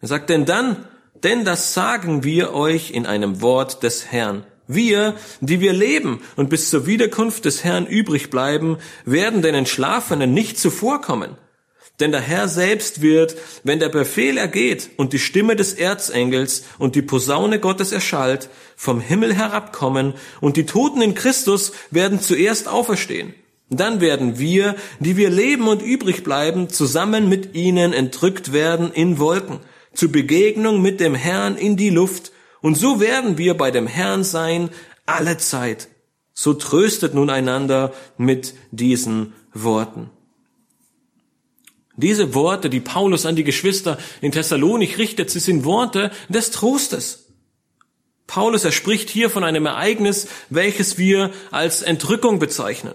Er sagt, denn dann, denn das sagen wir euch in einem Wort des Herrn. Wir, die wir leben und bis zur Wiederkunft des Herrn übrig bleiben, werden den Entschlafenen nicht zuvorkommen. Denn der Herr selbst wird, wenn der Befehl ergeht und die Stimme des Erzengels und die Posaune Gottes erschallt, vom Himmel herabkommen und die Toten in Christus werden zuerst auferstehen. Dann werden wir, die wir leben und übrig bleiben, zusammen mit ihnen entrückt werden in Wolken, zur Begegnung mit dem Herrn in die Luft, und so werden wir bei dem Herrn sein alle Zeit. So tröstet nun einander mit diesen Worten. Diese Worte, die Paulus an die Geschwister in Thessalonik richtet, sie sind Worte des Trostes. Paulus, er spricht hier von einem Ereignis, welches wir als Entrückung bezeichnen.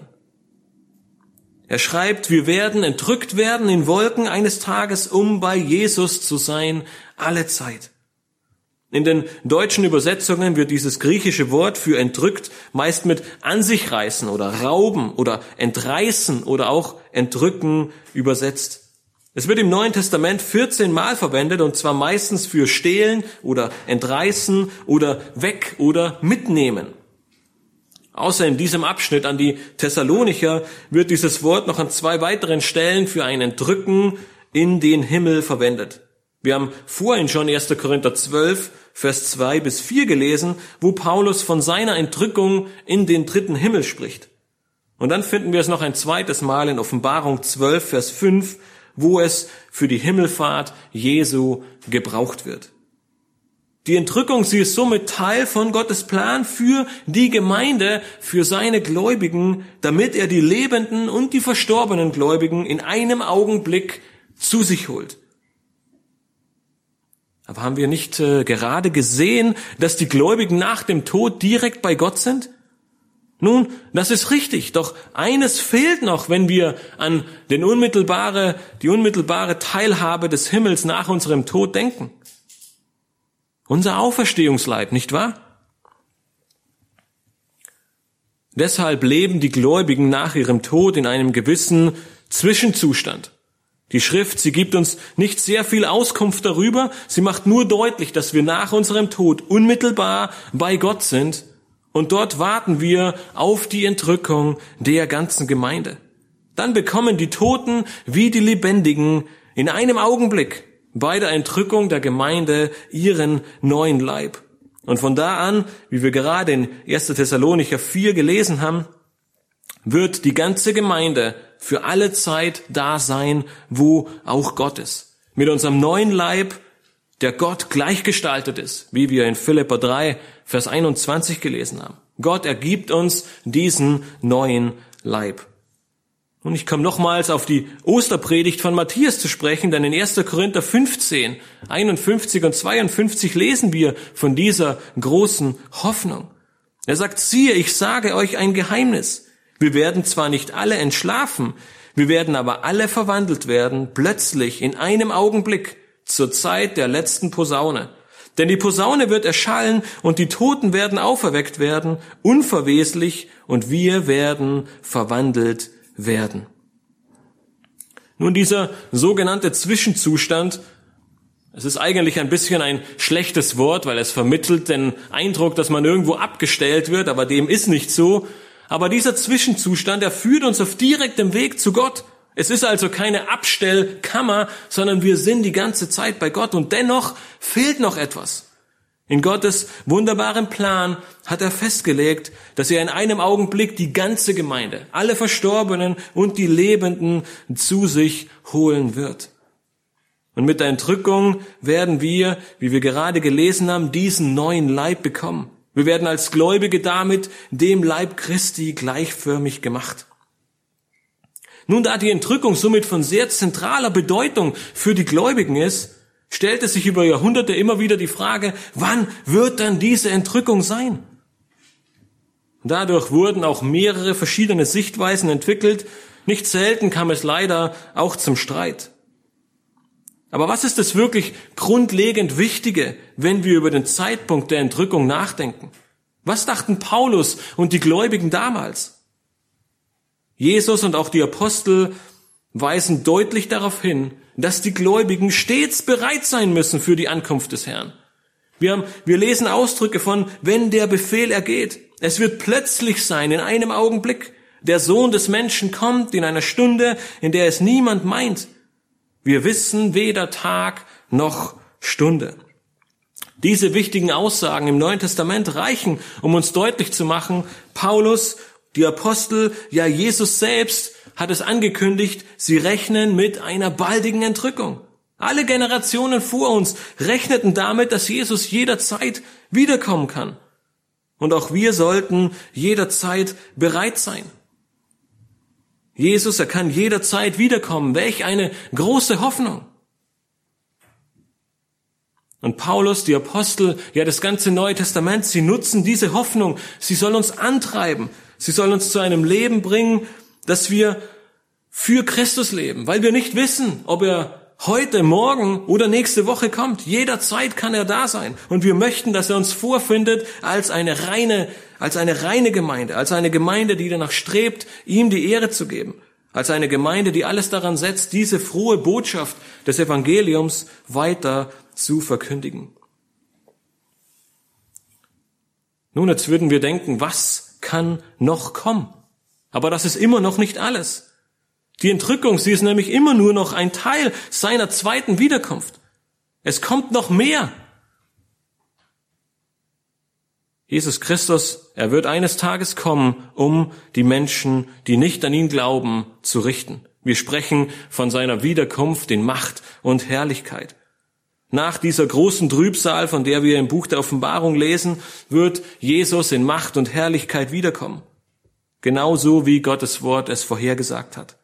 Er schreibt, wir werden entrückt werden in Wolken eines Tages, um bei Jesus zu sein, alle Zeit. In den deutschen Übersetzungen wird dieses griechische Wort für entrückt meist mit an sich reißen oder rauben oder entreißen oder auch entrücken übersetzt. Es wird im Neuen Testament 14 Mal verwendet und zwar meistens für stehlen oder entreißen oder weg oder mitnehmen. Außer in diesem Abschnitt an die Thessalonicher wird dieses Wort noch an zwei weiteren Stellen für ein Entrücken in den Himmel verwendet. Wir haben vorhin schon 1. Korinther 12, Vers 2 bis 4 gelesen, wo Paulus von seiner Entrückung in den dritten Himmel spricht. Und dann finden wir es noch ein zweites Mal in Offenbarung 12, Vers 5, wo es für die Himmelfahrt Jesu gebraucht wird. Die Entrückung, sie ist somit Teil von Gottes Plan für die Gemeinde, für seine Gläubigen, damit er die lebenden und die verstorbenen Gläubigen in einem Augenblick zu sich holt. Aber haben wir nicht äh, gerade gesehen, dass die Gläubigen nach dem Tod direkt bei Gott sind? Nun, das ist richtig, doch eines fehlt noch, wenn wir an den unmittelbare, die unmittelbare Teilhabe des Himmels nach unserem Tod denken. Unser Auferstehungsleib, nicht wahr? Deshalb leben die Gläubigen nach ihrem Tod in einem gewissen Zwischenzustand. Die Schrift, sie gibt uns nicht sehr viel Auskunft darüber, sie macht nur deutlich, dass wir nach unserem Tod unmittelbar bei Gott sind und dort warten wir auf die Entrückung der ganzen Gemeinde. Dann bekommen die Toten wie die Lebendigen in einem Augenblick bei der Entrückung der Gemeinde ihren neuen Leib. Und von da an, wie wir gerade in 1. Thessalonicher 4 gelesen haben, wird die ganze Gemeinde für alle Zeit da sein, wo auch Gott ist. Mit unserem neuen Leib der Gott gleichgestaltet ist, wie wir in Philippa 3, Vers 21 gelesen haben. Gott ergibt uns diesen neuen Leib. Und ich komme nochmals auf die Osterpredigt von Matthias zu sprechen, denn in 1. Korinther 15, 51 und 52 lesen wir von dieser großen Hoffnung. Er sagt, siehe, ich sage euch ein Geheimnis. Wir werden zwar nicht alle entschlafen, wir werden aber alle verwandelt werden, plötzlich in einem Augenblick, zur Zeit der letzten Posaune. Denn die Posaune wird erschallen und die Toten werden auferweckt werden, unverweslich, und wir werden verwandelt werden. Nun, dieser sogenannte Zwischenzustand, es ist eigentlich ein bisschen ein schlechtes Wort, weil es vermittelt den Eindruck, dass man irgendwo abgestellt wird, aber dem ist nicht so. Aber dieser Zwischenzustand, er führt uns auf direktem Weg zu Gott. Es ist also keine Abstellkammer, sondern wir sind die ganze Zeit bei Gott und dennoch fehlt noch etwas. In Gottes wunderbarem Plan hat er festgelegt, dass er in einem Augenblick die ganze Gemeinde, alle Verstorbenen und die Lebenden zu sich holen wird. Und mit der Entrückung werden wir, wie wir gerade gelesen haben, diesen neuen Leib bekommen. Wir werden als Gläubige damit dem Leib Christi gleichförmig gemacht. Nun, da die Entrückung somit von sehr zentraler Bedeutung für die Gläubigen ist, stellte sich über Jahrhunderte immer wieder die Frage, wann wird dann diese Entrückung sein? dadurch wurden auch mehrere verschiedene Sichtweisen entwickelt. Nicht selten kam es leider auch zum Streit. Aber was ist das wirklich grundlegend Wichtige, wenn wir über den Zeitpunkt der Entrückung nachdenken? Was dachten Paulus und die Gläubigen damals? Jesus und auch die Apostel weisen deutlich darauf hin, dass die Gläubigen stets bereit sein müssen für die Ankunft des Herrn. Wir, haben, wir lesen Ausdrücke von, wenn der Befehl ergeht. Es wird plötzlich sein, in einem Augenblick. Der Sohn des Menschen kommt in einer Stunde, in der es niemand meint. Wir wissen weder Tag noch Stunde. Diese wichtigen Aussagen im Neuen Testament reichen, um uns deutlich zu machen, Paulus die Apostel, ja Jesus selbst hat es angekündigt, sie rechnen mit einer baldigen Entrückung. Alle Generationen vor uns rechneten damit, dass Jesus jederzeit wiederkommen kann. Und auch wir sollten jederzeit bereit sein. Jesus, er kann jederzeit wiederkommen. Welch eine große Hoffnung. Und Paulus, die Apostel, ja das ganze Neue Testament, sie nutzen diese Hoffnung. Sie soll uns antreiben. Sie soll uns zu einem Leben bringen, dass wir für Christus leben, weil wir nicht wissen, ob er heute, morgen oder nächste Woche kommt. Jederzeit kann er da sein. Und wir möchten, dass er uns vorfindet als eine reine, als eine reine Gemeinde, als eine Gemeinde, die danach strebt, ihm die Ehre zu geben. Als eine Gemeinde, die alles daran setzt, diese frohe Botschaft des Evangeliums weiter zu verkündigen. Nun, jetzt würden wir denken, was kann noch kommen? Aber das ist immer noch nicht alles. Die Entrückung, sie ist nämlich immer nur noch ein Teil seiner zweiten Wiederkunft. Es kommt noch mehr. Jesus Christus, er wird eines Tages kommen, um die Menschen, die nicht an ihn glauben, zu richten. Wir sprechen von seiner Wiederkunft in Macht und Herrlichkeit. Nach dieser großen Trübsal, von der wir im Buch der Offenbarung lesen, wird Jesus in Macht und Herrlichkeit wiederkommen. Genauso wie Gottes Wort es vorhergesagt hat.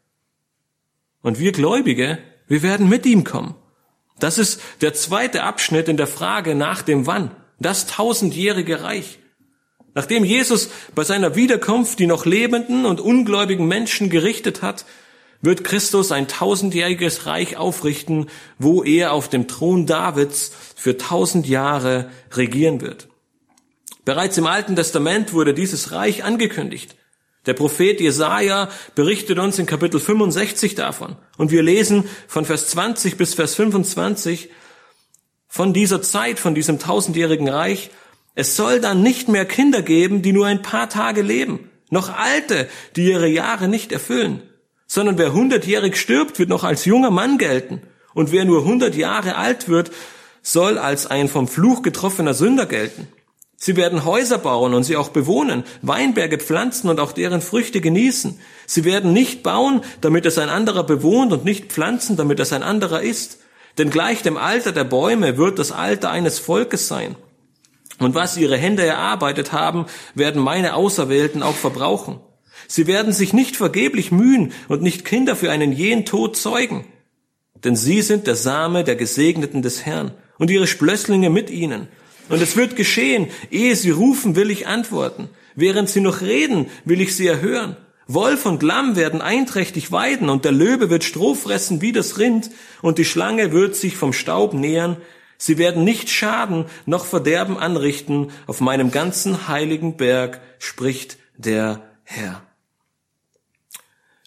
Und wir Gläubige, wir werden mit ihm kommen. Das ist der zweite Abschnitt in der Frage nach dem Wann. Das tausendjährige Reich. Nachdem Jesus bei seiner Wiederkunft die noch lebenden und ungläubigen Menschen gerichtet hat, wird Christus ein tausendjähriges Reich aufrichten, wo er auf dem Thron Davids für tausend Jahre regieren wird. Bereits im Alten Testament wurde dieses Reich angekündigt. Der Prophet Jesaja berichtet uns in Kapitel 65 davon. Und wir lesen von Vers 20 bis Vers 25 von dieser Zeit, von diesem tausendjährigen Reich. Es soll dann nicht mehr Kinder geben, die nur ein paar Tage leben, noch Alte, die ihre Jahre nicht erfüllen sondern wer hundertjährig stirbt, wird noch als junger Mann gelten. Und wer nur hundert Jahre alt wird, soll als ein vom Fluch getroffener Sünder gelten. Sie werden Häuser bauen und sie auch bewohnen, Weinberge pflanzen und auch deren Früchte genießen. Sie werden nicht bauen, damit es ein anderer bewohnt und nicht pflanzen, damit es ein anderer ist. Denn gleich dem Alter der Bäume wird das Alter eines Volkes sein. Und was ihre Hände erarbeitet haben, werden meine Auserwählten auch verbrauchen. Sie werden sich nicht vergeblich mühen und nicht Kinder für einen jähen Tod zeugen. Denn sie sind der Same der Gesegneten des Herrn und ihre Splösslinge mit ihnen. Und es wird geschehen, ehe sie rufen, will ich antworten. Während sie noch reden, will ich sie erhören. Wolf und Lamm werden einträchtig weiden und der Löwe wird Stroh fressen wie das Rind und die Schlange wird sich vom Staub nähern. Sie werden nicht Schaden noch Verderben anrichten auf meinem ganzen heiligen Berg, spricht der Herr.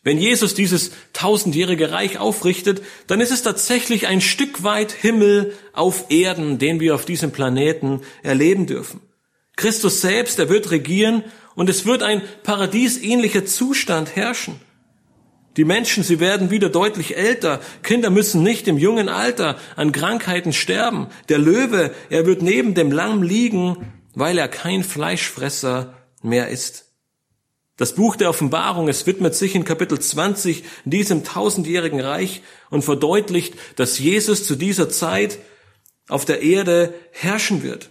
Wenn Jesus dieses tausendjährige Reich aufrichtet, dann ist es tatsächlich ein Stück weit Himmel auf Erden, den wir auf diesem Planeten erleben dürfen. Christus selbst, er wird regieren und es wird ein paradiesähnlicher Zustand herrschen. Die Menschen, sie werden wieder deutlich älter. Kinder müssen nicht im jungen Alter an Krankheiten sterben. Der Löwe, er wird neben dem Lamm liegen, weil er kein Fleischfresser mehr ist. Das Buch der Offenbarung, es widmet sich in Kapitel 20 diesem tausendjährigen Reich und verdeutlicht, dass Jesus zu dieser Zeit auf der Erde herrschen wird.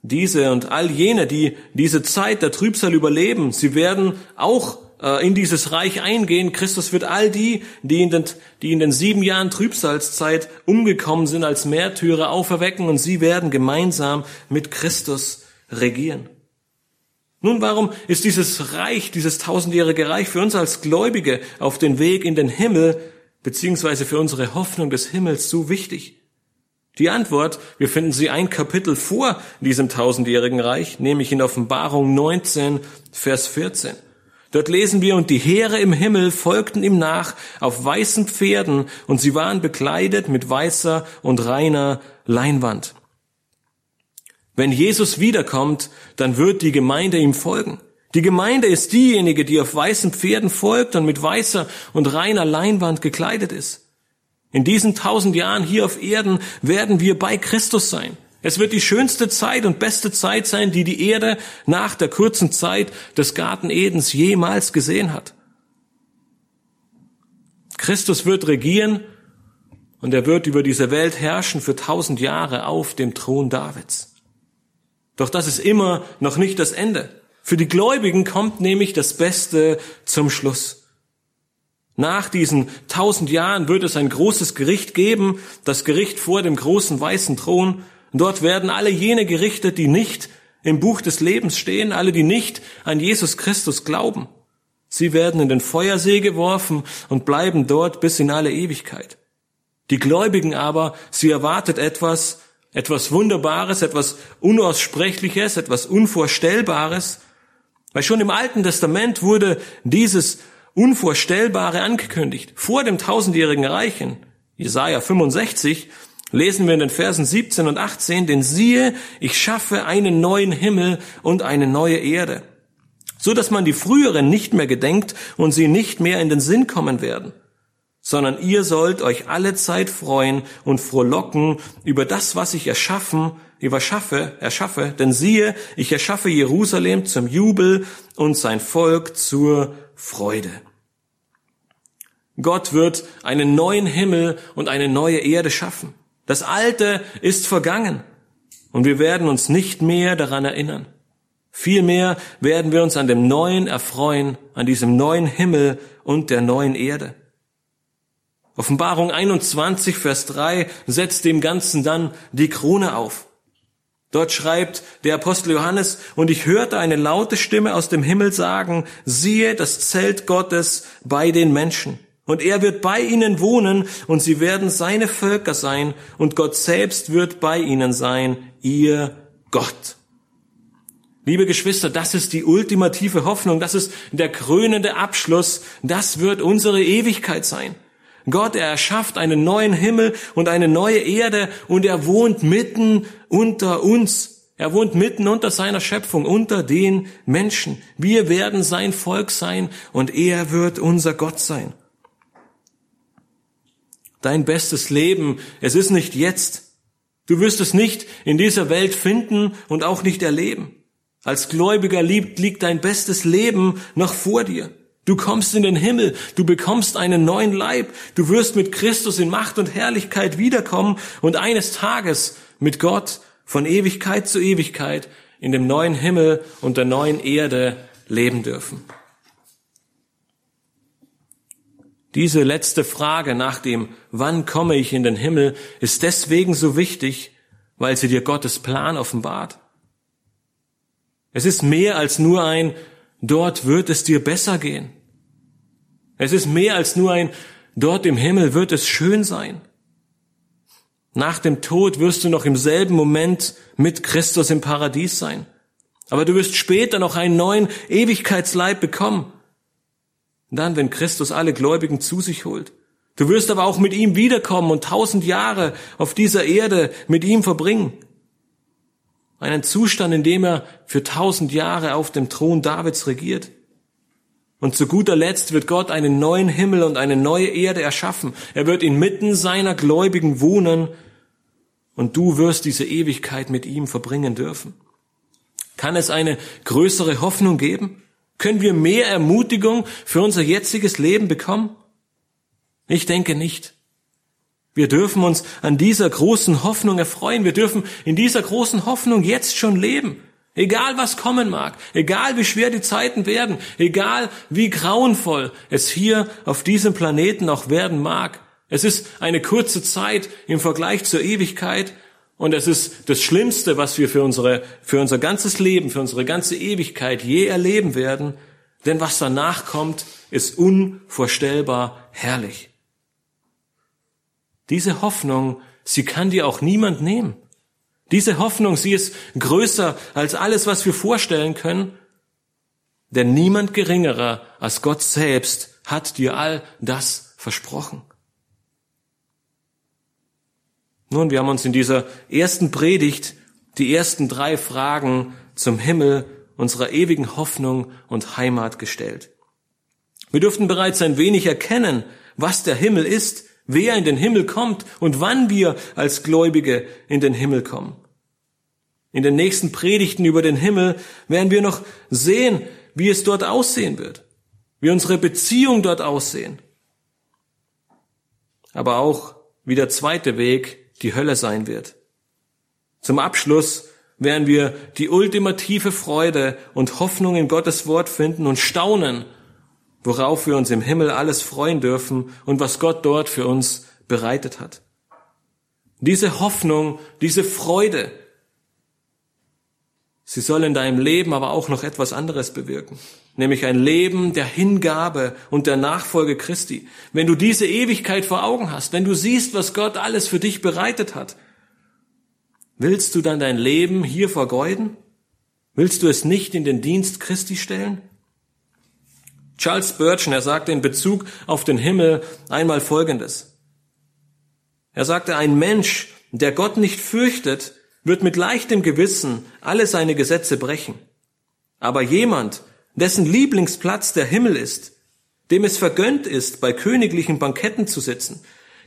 Diese und all jene, die diese Zeit der Trübsal überleben, sie werden auch in dieses Reich eingehen. Christus wird all die, die in, den, die in den sieben Jahren Trübsalzeit umgekommen sind, als Märtyrer auferwecken und sie werden gemeinsam mit Christus regieren. Nun, warum ist dieses Reich, dieses tausendjährige Reich für uns als Gläubige auf den Weg in den Himmel, beziehungsweise für unsere Hoffnung des Himmels so wichtig? Die Antwort, wir finden sie ein Kapitel vor diesem tausendjährigen Reich, nämlich in Offenbarung 19, Vers 14. Dort lesen wir, und die Heere im Himmel folgten ihm nach auf weißen Pferden, und sie waren bekleidet mit weißer und reiner Leinwand. Wenn Jesus wiederkommt, dann wird die Gemeinde ihm folgen. Die Gemeinde ist diejenige, die auf weißen Pferden folgt und mit weißer und reiner Leinwand gekleidet ist. In diesen tausend Jahren hier auf Erden werden wir bei Christus sein. Es wird die schönste Zeit und beste Zeit sein, die die Erde nach der kurzen Zeit des Garten Edens jemals gesehen hat. Christus wird regieren und er wird über diese Welt herrschen für tausend Jahre auf dem Thron Davids. Doch das ist immer noch nicht das Ende. Für die Gläubigen kommt nämlich das Beste zum Schluss. Nach diesen tausend Jahren wird es ein großes Gericht geben, das Gericht vor dem großen weißen Thron. Dort werden alle jene gerichtet, die nicht im Buch des Lebens stehen, alle, die nicht an Jesus Christus glauben. Sie werden in den Feuersee geworfen und bleiben dort bis in alle Ewigkeit. Die Gläubigen aber, sie erwartet etwas, etwas Wunderbares, etwas Unaussprechliches, etwas Unvorstellbares, weil schon im Alten Testament wurde dieses Unvorstellbare angekündigt. Vor dem tausendjährigen Reichen, Jesaja 65, lesen wir in den Versen 17 und 18, denn siehe, ich schaffe einen neuen Himmel und eine neue Erde, so dass man die früheren nicht mehr gedenkt und sie nicht mehr in den Sinn kommen werden, sondern ihr sollt euch alle Zeit freuen und frohlocken über das, was ich erschaffen überschaffe, erschaffe, denn siehe, ich erschaffe Jerusalem zum Jubel und sein Volk zur Freude. Gott wird einen neuen Himmel und eine neue Erde schaffen. Das Alte ist vergangen und wir werden uns nicht mehr daran erinnern. Vielmehr werden wir uns an dem Neuen erfreuen, an diesem neuen Himmel und der neuen Erde. Offenbarung 21, Vers 3 setzt dem Ganzen dann die Krone auf. Dort schreibt der Apostel Johannes, und ich hörte eine laute Stimme aus dem Himmel sagen, siehe das Zelt Gottes bei den Menschen. Und er wird bei ihnen wohnen, und sie werden seine Völker sein, und Gott selbst wird bei ihnen sein, ihr Gott. Liebe Geschwister, das ist die ultimative Hoffnung, das ist der krönende Abschluss, das wird unsere Ewigkeit sein. Gott, er erschafft einen neuen Himmel und eine neue Erde und er wohnt mitten unter uns. Er wohnt mitten unter seiner Schöpfung, unter den Menschen. Wir werden sein Volk sein und er wird unser Gott sein. Dein bestes Leben, es ist nicht jetzt. Du wirst es nicht in dieser Welt finden und auch nicht erleben. Als Gläubiger liegt, liegt dein bestes Leben noch vor dir. Du kommst in den Himmel, du bekommst einen neuen Leib, du wirst mit Christus in Macht und Herrlichkeit wiederkommen und eines Tages mit Gott von Ewigkeit zu Ewigkeit in dem neuen Himmel und der neuen Erde leben dürfen. Diese letzte Frage nach dem, wann komme ich in den Himmel, ist deswegen so wichtig, weil sie dir Gottes Plan offenbart. Es ist mehr als nur ein, dort wird es dir besser gehen. Es ist mehr als nur ein, dort im Himmel wird es schön sein. Nach dem Tod wirst du noch im selben Moment mit Christus im Paradies sein. Aber du wirst später noch einen neuen Ewigkeitsleib bekommen. Dann, wenn Christus alle Gläubigen zu sich holt. Du wirst aber auch mit ihm wiederkommen und tausend Jahre auf dieser Erde mit ihm verbringen. Einen Zustand, in dem er für tausend Jahre auf dem Thron Davids regiert. Und zu guter Letzt wird Gott einen neuen Himmel und eine neue Erde erschaffen. Er wird inmitten seiner Gläubigen wohnen und du wirst diese Ewigkeit mit ihm verbringen dürfen. Kann es eine größere Hoffnung geben? Können wir mehr Ermutigung für unser jetziges Leben bekommen? Ich denke nicht. Wir dürfen uns an dieser großen Hoffnung erfreuen. Wir dürfen in dieser großen Hoffnung jetzt schon leben. Egal was kommen mag, egal wie schwer die Zeiten werden, egal wie grauenvoll es hier auf diesem Planeten auch werden mag. Es ist eine kurze Zeit im Vergleich zur Ewigkeit und es ist das Schlimmste, was wir für unsere, für unser ganzes Leben, für unsere ganze Ewigkeit je erleben werden. Denn was danach kommt, ist unvorstellbar herrlich. Diese Hoffnung, sie kann dir auch niemand nehmen. Diese Hoffnung, sie ist größer als alles, was wir vorstellen können. Denn niemand geringerer als Gott selbst hat dir all das versprochen. Nun, wir haben uns in dieser ersten Predigt die ersten drei Fragen zum Himmel, unserer ewigen Hoffnung und Heimat gestellt. Wir dürften bereits ein wenig erkennen, was der Himmel ist, wer in den Himmel kommt und wann wir als Gläubige in den Himmel kommen. In den nächsten Predigten über den Himmel werden wir noch sehen, wie es dort aussehen wird, wie unsere Beziehung dort aussehen. Aber auch, wie der zweite Weg die Hölle sein wird. Zum Abschluss werden wir die ultimative Freude und Hoffnung in Gottes Wort finden und staunen, worauf wir uns im Himmel alles freuen dürfen und was Gott dort für uns bereitet hat. Diese Hoffnung, diese Freude, sie soll in deinem Leben aber auch noch etwas anderes bewirken, nämlich ein Leben der Hingabe und der Nachfolge Christi. Wenn du diese Ewigkeit vor Augen hast, wenn du siehst, was Gott alles für dich bereitet hat, willst du dann dein Leben hier vergeuden? Willst du es nicht in den Dienst Christi stellen? Charles Spurgeon, er sagte in Bezug auf den Himmel einmal Folgendes. Er sagte, ein Mensch, der Gott nicht fürchtet, wird mit leichtem Gewissen alle seine Gesetze brechen. Aber jemand, dessen Lieblingsplatz der Himmel ist, dem es vergönnt ist, bei königlichen Banketten zu sitzen,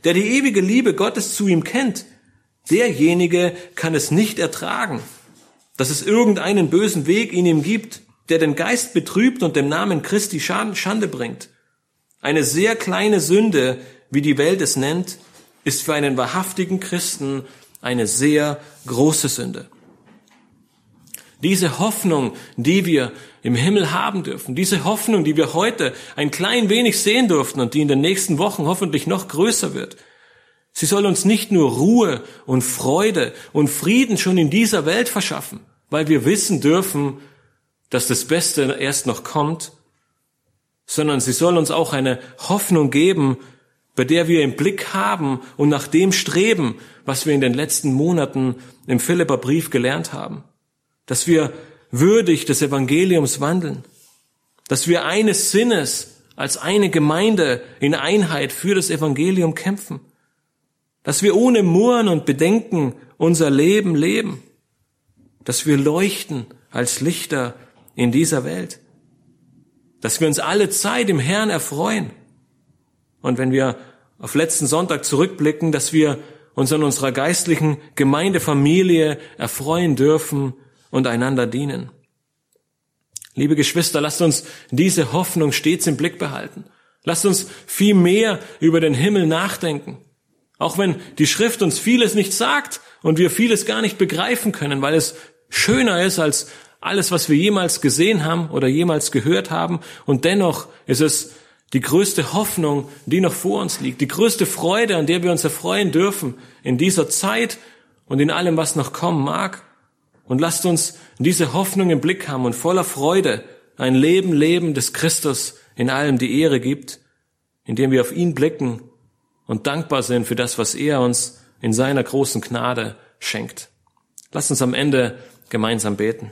der die ewige Liebe Gottes zu ihm kennt, derjenige kann es nicht ertragen, dass es irgendeinen bösen Weg in ihm gibt, der den Geist betrübt und dem Namen Christi Schande bringt. Eine sehr kleine Sünde, wie die Welt es nennt, ist für einen wahrhaftigen Christen eine sehr große Sünde. Diese Hoffnung, die wir im Himmel haben dürfen, diese Hoffnung, die wir heute ein klein wenig sehen durften und die in den nächsten Wochen hoffentlich noch größer wird, sie soll uns nicht nur Ruhe und Freude und Frieden schon in dieser Welt verschaffen, weil wir wissen dürfen, dass das Beste erst noch kommt, sondern sie soll uns auch eine Hoffnung geben, bei der wir im Blick haben und nach dem streben, was wir in den letzten Monaten im Philipperbrief gelernt haben. Dass wir würdig des Evangeliums wandeln. Dass wir eines Sinnes als eine Gemeinde in Einheit für das Evangelium kämpfen. Dass wir ohne Murren und Bedenken unser Leben leben. Dass wir leuchten als Lichter in dieser Welt. Dass wir uns alle Zeit im Herrn erfreuen und wenn wir auf letzten Sonntag zurückblicken, dass wir uns an unserer geistlichen Gemeindefamilie erfreuen dürfen und einander dienen. Liebe Geschwister, lasst uns diese Hoffnung stets im Blick behalten. Lasst uns viel mehr über den Himmel nachdenken. Auch wenn die Schrift uns vieles nicht sagt und wir vieles gar nicht begreifen können, weil es schöner ist als alles, was wir jemals gesehen haben oder jemals gehört haben. Und dennoch ist es die größte Hoffnung, die noch vor uns liegt, die größte Freude, an der wir uns erfreuen dürfen in dieser Zeit und in allem, was noch kommen mag. Und lasst uns diese Hoffnung im Blick haben und voller Freude ein Leben leben, das Christus in allem die Ehre gibt, indem wir auf ihn blicken und dankbar sind für das, was er uns in seiner großen Gnade schenkt. Lasst uns am Ende gemeinsam beten.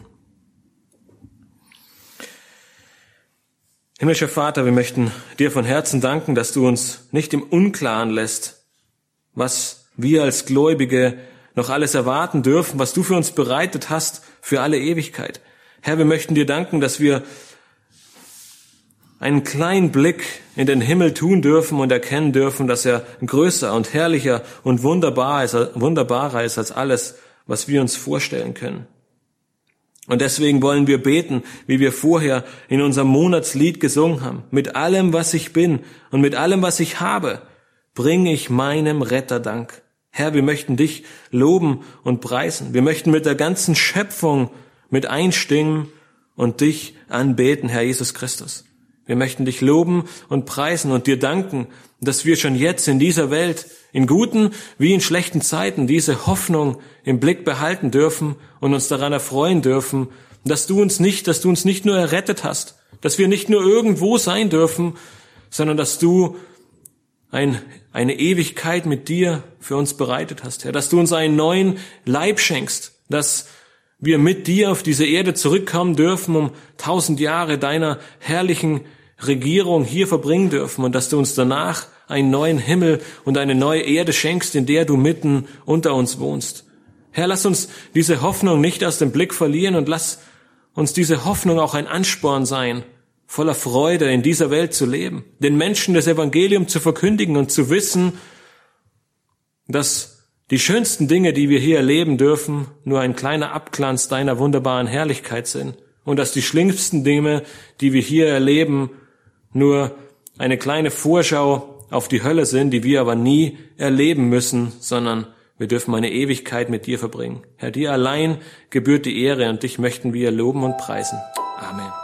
Himmlischer Vater, wir möchten dir von Herzen danken, dass du uns nicht im Unklaren lässt, was wir als Gläubige noch alles erwarten dürfen, was du für uns bereitet hast für alle Ewigkeit. Herr, wir möchten dir danken, dass wir einen kleinen Blick in den Himmel tun dürfen und erkennen dürfen, dass er größer und herrlicher und wunderbar ist, wunderbarer ist als alles, was wir uns vorstellen können. Und deswegen wollen wir beten, wie wir vorher in unserem Monatslied gesungen haben. Mit allem, was ich bin und mit allem, was ich habe, bringe ich meinem Retter Dank. Herr, wir möchten dich loben und preisen. Wir möchten mit der ganzen Schöpfung mit einstimmen und dich anbeten, Herr Jesus Christus. Wir möchten dich loben und preisen und dir danken, dass wir schon jetzt in dieser Welt, in guten wie in schlechten Zeiten, diese Hoffnung im Blick behalten dürfen und uns daran erfreuen dürfen, dass du uns nicht, dass du uns nicht nur errettet hast, dass wir nicht nur irgendwo sein dürfen, sondern dass du ein, eine Ewigkeit mit dir für uns bereitet hast, Herr, dass du uns einen neuen Leib schenkst, dass wir mit dir auf diese Erde zurückkommen dürfen, um tausend Jahre deiner herrlichen Regierung hier verbringen dürfen und dass du uns danach einen neuen Himmel und eine neue Erde schenkst, in der du mitten unter uns wohnst. Herr, lass uns diese Hoffnung nicht aus dem Blick verlieren und lass uns diese Hoffnung auch ein Ansporn sein, voller Freude in dieser Welt zu leben, den Menschen das Evangelium zu verkündigen und zu wissen, dass die schönsten Dinge, die wir hier erleben dürfen, nur ein kleiner Abglanz deiner wunderbaren Herrlichkeit sind und dass die schlimmsten Dinge, die wir hier erleben, nur eine kleine Vorschau auf die Hölle sind, die wir aber nie erleben müssen, sondern Wir dürfen eine Ewigkeit mit dir verbringen. Herr, dir allein gebührt die Ehre und dich möchten wir loben und preisen. Amen.